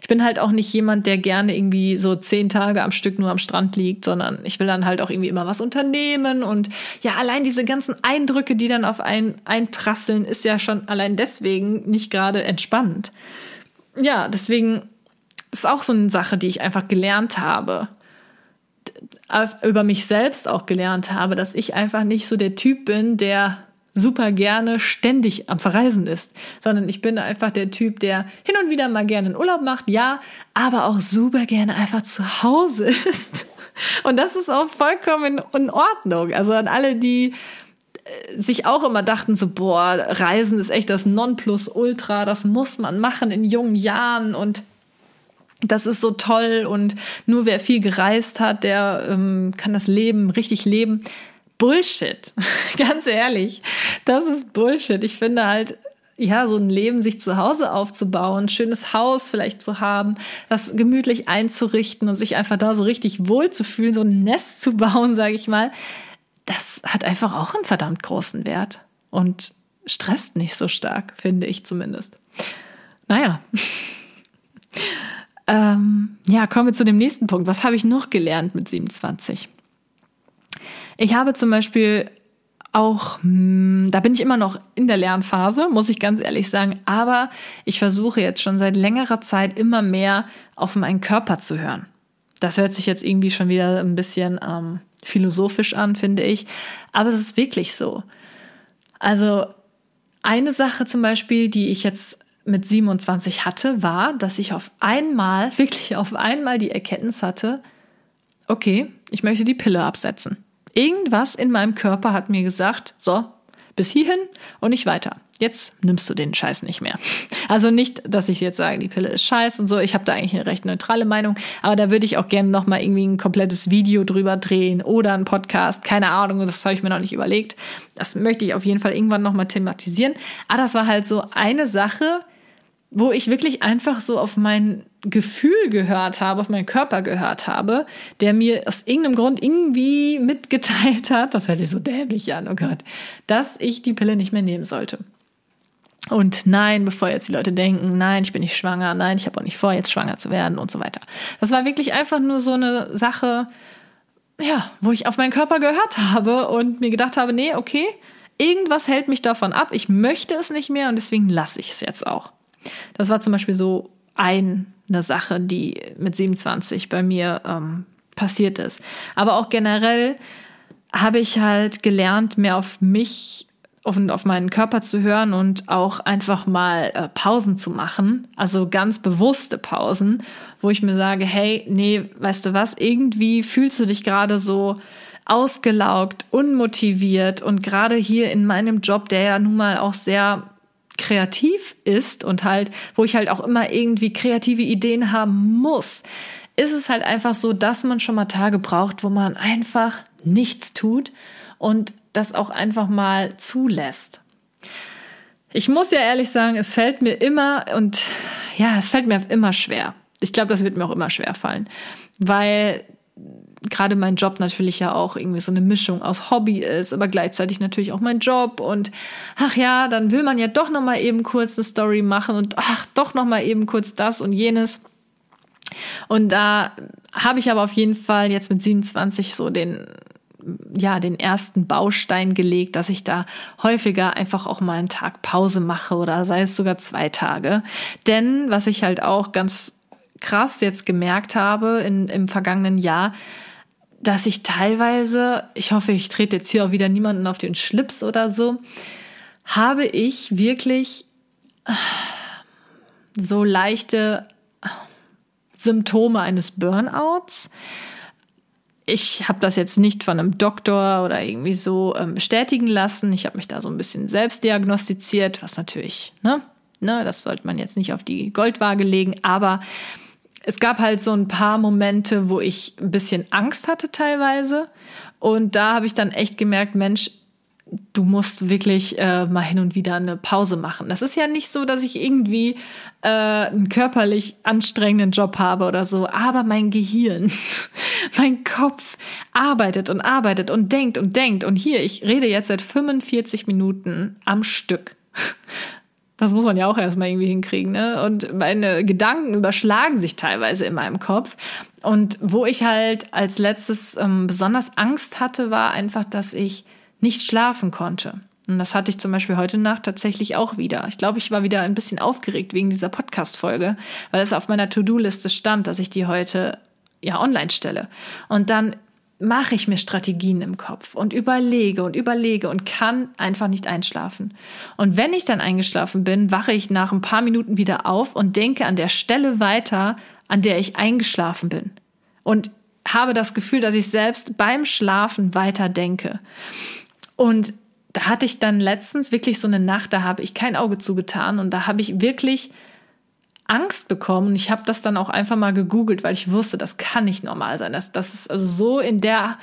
Ich bin halt auch nicht jemand, der gerne irgendwie so zehn Tage am Stück nur am Strand liegt, sondern ich will dann halt auch irgendwie immer was unternehmen und ja, allein diese ganzen Eindrücke, die dann auf einen einprasseln, ist ja schon allein deswegen nicht gerade entspannend. Ja, deswegen ist auch so eine Sache, die ich einfach gelernt habe. Über mich selbst auch gelernt habe, dass ich einfach nicht so der Typ bin, der super gerne ständig am Verreisen ist, sondern ich bin einfach der Typ, der hin und wieder mal gerne einen Urlaub macht, ja, aber auch super gerne einfach zu Hause ist. Und das ist auch vollkommen in Ordnung. Also an alle, die äh, sich auch immer dachten, so, boah, Reisen ist echt das Nonplusultra, das muss man machen in jungen Jahren und das ist so toll und nur wer viel gereist hat, der ähm, kann das Leben richtig leben. Bullshit, ganz ehrlich, das ist Bullshit. Ich finde halt, ja, so ein Leben sich zu Hause aufzubauen, ein schönes Haus vielleicht zu haben, das gemütlich einzurichten und sich einfach da so richtig wohl zu fühlen, so ein Nest zu bauen, sage ich mal, das hat einfach auch einen verdammt großen Wert und stresst nicht so stark, finde ich zumindest. Naja. ähm, ja, kommen wir zu dem nächsten Punkt. Was habe ich noch gelernt mit 27? Ich habe zum Beispiel auch, hm, da bin ich immer noch in der Lernphase, muss ich ganz ehrlich sagen, aber ich versuche jetzt schon seit längerer Zeit immer mehr auf meinen Körper zu hören. Das hört sich jetzt irgendwie schon wieder ein bisschen ähm, philosophisch an, finde ich, aber es ist wirklich so. Also eine Sache zum Beispiel, die ich jetzt mit 27 hatte, war, dass ich auf einmal, wirklich auf einmal die Erkenntnis hatte, okay, ich möchte die Pille absetzen. Irgendwas in meinem Körper hat mir gesagt, so, bis hierhin und nicht weiter. Jetzt nimmst du den Scheiß nicht mehr. Also nicht, dass ich jetzt sage, die Pille ist scheiß und so. Ich habe da eigentlich eine recht neutrale Meinung, aber da würde ich auch gerne noch mal irgendwie ein komplettes Video drüber drehen oder ein Podcast. Keine Ahnung, das habe ich mir noch nicht überlegt. Das möchte ich auf jeden Fall irgendwann noch mal thematisieren. Aber das war halt so eine Sache, wo ich wirklich einfach so auf mein Gefühl gehört habe, auf meinen Körper gehört habe, der mir aus irgendeinem Grund irgendwie mitgeteilt hat, das hört sich so dämlich an, oh Gott, dass ich die Pille nicht mehr nehmen sollte. Und nein, bevor jetzt die Leute denken, nein, ich bin nicht schwanger, nein, ich habe auch nicht vor, jetzt schwanger zu werden und so weiter. Das war wirklich einfach nur so eine Sache, ja, wo ich auf meinen Körper gehört habe und mir gedacht habe, nee, okay, irgendwas hält mich davon ab, ich möchte es nicht mehr und deswegen lasse ich es jetzt auch. Das war zum Beispiel so eine Sache, die mit 27 bei mir ähm, passiert ist. Aber auch generell habe ich halt gelernt, mehr auf mich und auf meinen Körper zu hören und auch einfach mal äh, Pausen zu machen, also ganz bewusste Pausen, wo ich mir sage, hey, nee, weißt du was, irgendwie fühlst du dich gerade so ausgelaugt, unmotiviert und gerade hier in meinem Job, der ja nun mal auch sehr kreativ ist und halt, wo ich halt auch immer irgendwie kreative Ideen haben muss, ist es halt einfach so, dass man schon mal Tage braucht, wo man einfach nichts tut und das auch einfach mal zulässt. Ich muss ja ehrlich sagen, es fällt mir immer und ja, es fällt mir immer schwer. Ich glaube, das wird mir auch immer schwer fallen, weil gerade mein Job natürlich ja auch irgendwie so eine Mischung aus Hobby ist, aber gleichzeitig natürlich auch mein Job und ach ja, dann will man ja doch noch mal eben kurz eine Story machen und ach doch noch mal eben kurz das und jenes. Und da habe ich aber auf jeden Fall jetzt mit 27 so den ja, den ersten Baustein gelegt, dass ich da häufiger einfach auch mal einen Tag Pause mache oder sei es sogar zwei Tage. Denn was ich halt auch ganz krass jetzt gemerkt habe in, im vergangenen Jahr, dass ich teilweise, ich hoffe, ich trete jetzt hier auch wieder niemanden auf den Schlips oder so, habe ich wirklich so leichte Symptome eines Burnouts. Ich habe das jetzt nicht von einem Doktor oder irgendwie so ähm, bestätigen lassen. Ich habe mich da so ein bisschen selbst diagnostiziert, was natürlich, ne, ne, das sollte man jetzt nicht auf die Goldwaage legen, aber es gab halt so ein paar Momente, wo ich ein bisschen Angst hatte teilweise. Und da habe ich dann echt gemerkt, Mensch, du musst wirklich äh, mal hin und wieder eine Pause machen. Das ist ja nicht so, dass ich irgendwie äh, einen körperlich anstrengenden Job habe oder so, aber mein Gehirn, mein Kopf arbeitet und arbeitet und denkt und denkt. Und hier, ich rede jetzt seit 45 Minuten am Stück. Das muss man ja auch erstmal irgendwie hinkriegen. Ne? Und meine Gedanken überschlagen sich teilweise in meinem Kopf. Und wo ich halt als letztes ähm, besonders Angst hatte, war einfach, dass ich nicht schlafen konnte. Und das hatte ich zum Beispiel heute Nacht tatsächlich auch wieder. Ich glaube, ich war wieder ein bisschen aufgeregt wegen dieser Podcast-Folge, weil es auf meiner To-Do-Liste stand, dass ich die heute ja online stelle. Und dann mache ich mir Strategien im Kopf und überlege und überlege und kann einfach nicht einschlafen. Und wenn ich dann eingeschlafen bin, wache ich nach ein paar Minuten wieder auf und denke an der Stelle weiter, an der ich eingeschlafen bin. Und habe das Gefühl, dass ich selbst beim Schlafen weiter denke. Und da hatte ich dann letztens wirklich so eine Nacht, da habe ich kein Auge zugetan und da habe ich wirklich Angst bekommen. Ich habe das dann auch einfach mal gegoogelt, weil ich wusste, das kann nicht normal sein. Das, das ist also so in der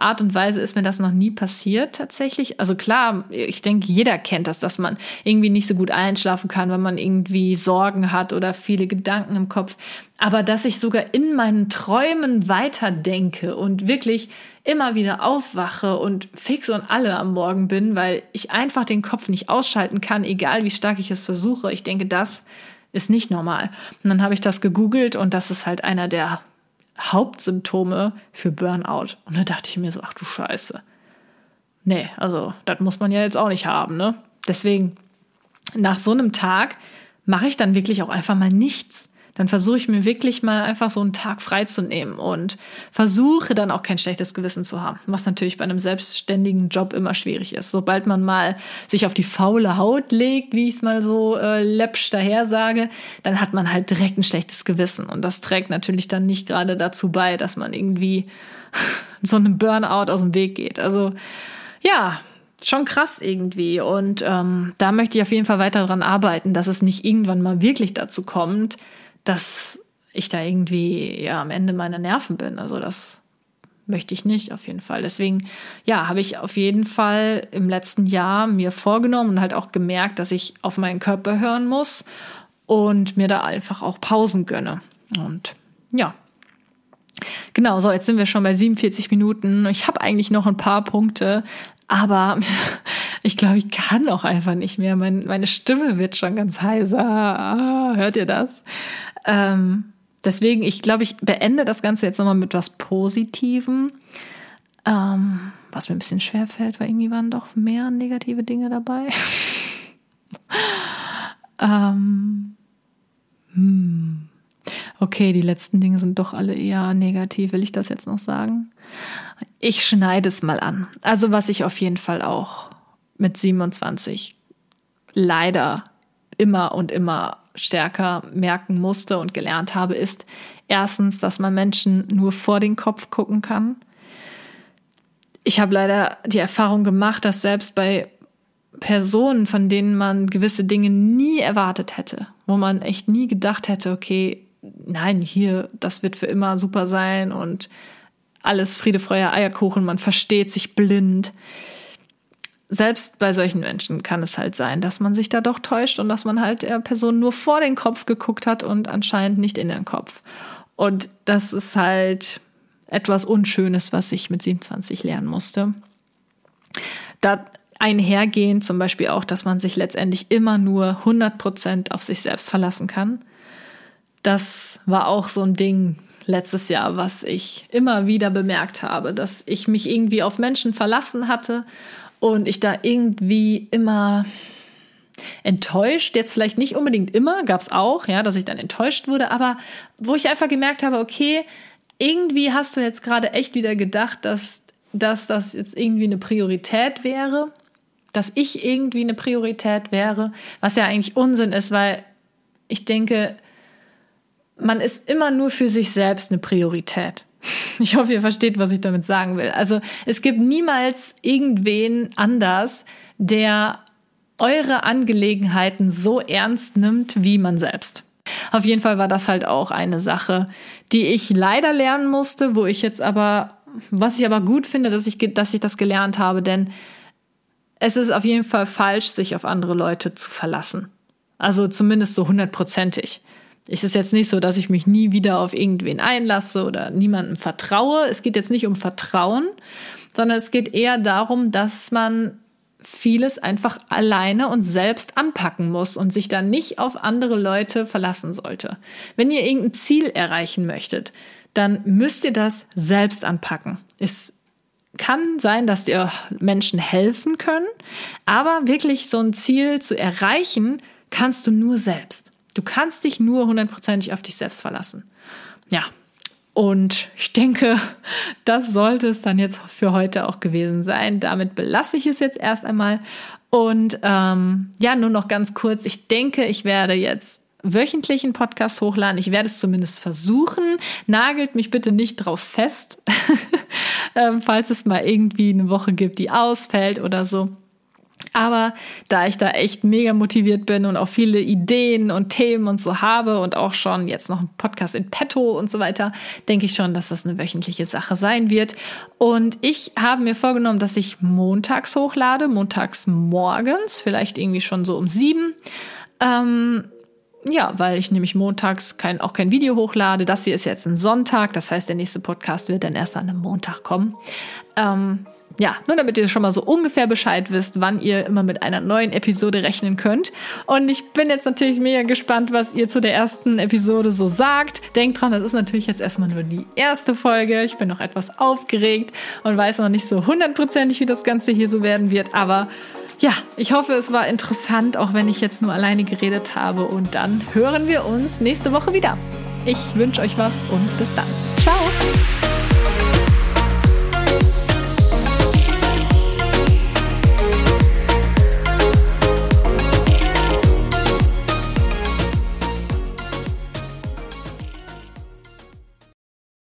Art und Weise ist mir das noch nie passiert tatsächlich. Also klar, ich denke, jeder kennt das, dass man irgendwie nicht so gut einschlafen kann, wenn man irgendwie Sorgen hat oder viele Gedanken im Kopf. Aber dass ich sogar in meinen Träumen weiterdenke und wirklich immer wieder aufwache und fix und alle am Morgen bin, weil ich einfach den Kopf nicht ausschalten kann, egal wie stark ich es versuche. Ich denke, das ist nicht normal. Und dann habe ich das gegoogelt und das ist halt einer der Hauptsymptome für Burnout. Und da dachte ich mir so, ach du Scheiße. Nee, also das muss man ja jetzt auch nicht haben, ne? Deswegen, nach so einem Tag mache ich dann wirklich auch einfach mal nichts dann versuche ich mir wirklich mal einfach so einen Tag freizunehmen und versuche dann auch kein schlechtes Gewissen zu haben, was natürlich bei einem selbstständigen Job immer schwierig ist. Sobald man mal sich auf die faule Haut legt, wie ich es mal so äh, läppsch daher sage, dann hat man halt direkt ein schlechtes Gewissen und das trägt natürlich dann nicht gerade dazu bei, dass man irgendwie so einem Burnout aus dem Weg geht. Also ja, schon krass irgendwie. Und ähm, da möchte ich auf jeden Fall weiter dran arbeiten, dass es nicht irgendwann mal wirklich dazu kommt, dass ich da irgendwie ja am Ende meiner Nerven bin. Also das möchte ich nicht auf jeden Fall. Deswegen ja, habe ich auf jeden Fall im letzten Jahr mir vorgenommen und halt auch gemerkt, dass ich auf meinen Körper hören muss und mir da einfach auch Pausen gönne. Und ja, Genau, so, jetzt sind wir schon bei 47 Minuten. Ich habe eigentlich noch ein paar Punkte, aber ich glaube, ich kann auch einfach nicht mehr. Mein, meine Stimme wird schon ganz heiser. Ah, hört ihr das? Ähm, deswegen, ich glaube, ich beende das Ganze jetzt nochmal mit was Positivem. Ähm, was mir ein bisschen schwer fällt, weil irgendwie waren doch mehr negative Dinge dabei. ähm, hm. Okay, die letzten Dinge sind doch alle eher negativ. Will ich das jetzt noch sagen? Ich schneide es mal an. Also was ich auf jeden Fall auch mit 27 leider immer und immer stärker merken musste und gelernt habe, ist erstens, dass man Menschen nur vor den Kopf gucken kann. Ich habe leider die Erfahrung gemacht, dass selbst bei Personen, von denen man gewisse Dinge nie erwartet hätte, wo man echt nie gedacht hätte, okay, nein, hier, das wird für immer super sein und alles Friede, Freude, Eierkuchen, man versteht sich blind selbst bei solchen Menschen kann es halt sein, dass man sich da doch täuscht und dass man halt der Person nur vor den Kopf geguckt hat und anscheinend nicht in den Kopf. Und das ist halt etwas Unschönes, was ich mit 27 lernen musste. Da einhergehend zum Beispiel auch, dass man sich letztendlich immer nur 100 Prozent auf sich selbst verlassen kann. Das war auch so ein Ding letztes Jahr, was ich immer wieder bemerkt habe, dass ich mich irgendwie auf Menschen verlassen hatte und ich da irgendwie immer enttäuscht, jetzt vielleicht nicht unbedingt immer, gab es auch, ja, dass ich dann enttäuscht wurde, aber wo ich einfach gemerkt habe, okay, irgendwie hast du jetzt gerade echt wieder gedacht, dass, dass das jetzt irgendwie eine Priorität wäre, dass ich irgendwie eine Priorität wäre, was ja eigentlich Unsinn ist, weil ich denke, man ist immer nur für sich selbst eine Priorität. Ich hoffe, ihr versteht, was ich damit sagen will. Also es gibt niemals irgendwen anders, der eure Angelegenheiten so ernst nimmt wie man selbst. Auf jeden Fall war das halt auch eine Sache, die ich leider lernen musste, wo ich jetzt aber, was ich aber gut finde, dass ich, dass ich das gelernt habe, denn es ist auf jeden Fall falsch, sich auf andere Leute zu verlassen. Also zumindest so hundertprozentig. Es ist jetzt nicht so, dass ich mich nie wieder auf irgendwen einlasse oder niemandem vertraue. Es geht jetzt nicht um Vertrauen, sondern es geht eher darum, dass man vieles einfach alleine und selbst anpacken muss und sich dann nicht auf andere Leute verlassen sollte. Wenn ihr irgendein Ziel erreichen möchtet, dann müsst ihr das selbst anpacken. Es kann sein, dass ihr Menschen helfen können, aber wirklich so ein Ziel zu erreichen, kannst du nur selbst. Du kannst dich nur hundertprozentig auf dich selbst verlassen. Ja. Und ich denke, das sollte es dann jetzt für heute auch gewesen sein. Damit belasse ich es jetzt erst einmal. Und ähm, ja, nur noch ganz kurz. Ich denke, ich werde jetzt wöchentlichen Podcast hochladen. Ich werde es zumindest versuchen. Nagelt mich bitte nicht drauf fest, ähm, falls es mal irgendwie eine Woche gibt, die ausfällt oder so. Aber da ich da echt mega motiviert bin und auch viele Ideen und Themen und so habe und auch schon jetzt noch einen Podcast in petto und so weiter, denke ich schon, dass das eine wöchentliche Sache sein wird. Und ich habe mir vorgenommen, dass ich montags hochlade, montags morgens, vielleicht irgendwie schon so um sieben. Ähm, ja, weil ich nämlich montags kein, auch kein Video hochlade. Das hier ist jetzt ein Sonntag, das heißt, der nächste Podcast wird dann erst an einem Montag kommen. Ähm, ja, nur damit ihr schon mal so ungefähr Bescheid wisst, wann ihr immer mit einer neuen Episode rechnen könnt. Und ich bin jetzt natürlich mega gespannt, was ihr zu der ersten Episode so sagt. Denkt dran, das ist natürlich jetzt erstmal nur die erste Folge. Ich bin noch etwas aufgeregt und weiß noch nicht so hundertprozentig, wie das Ganze hier so werden wird. Aber ja, ich hoffe, es war interessant, auch wenn ich jetzt nur alleine geredet habe. Und dann hören wir uns nächste Woche wieder. Ich wünsche euch was und bis dann. Ciao!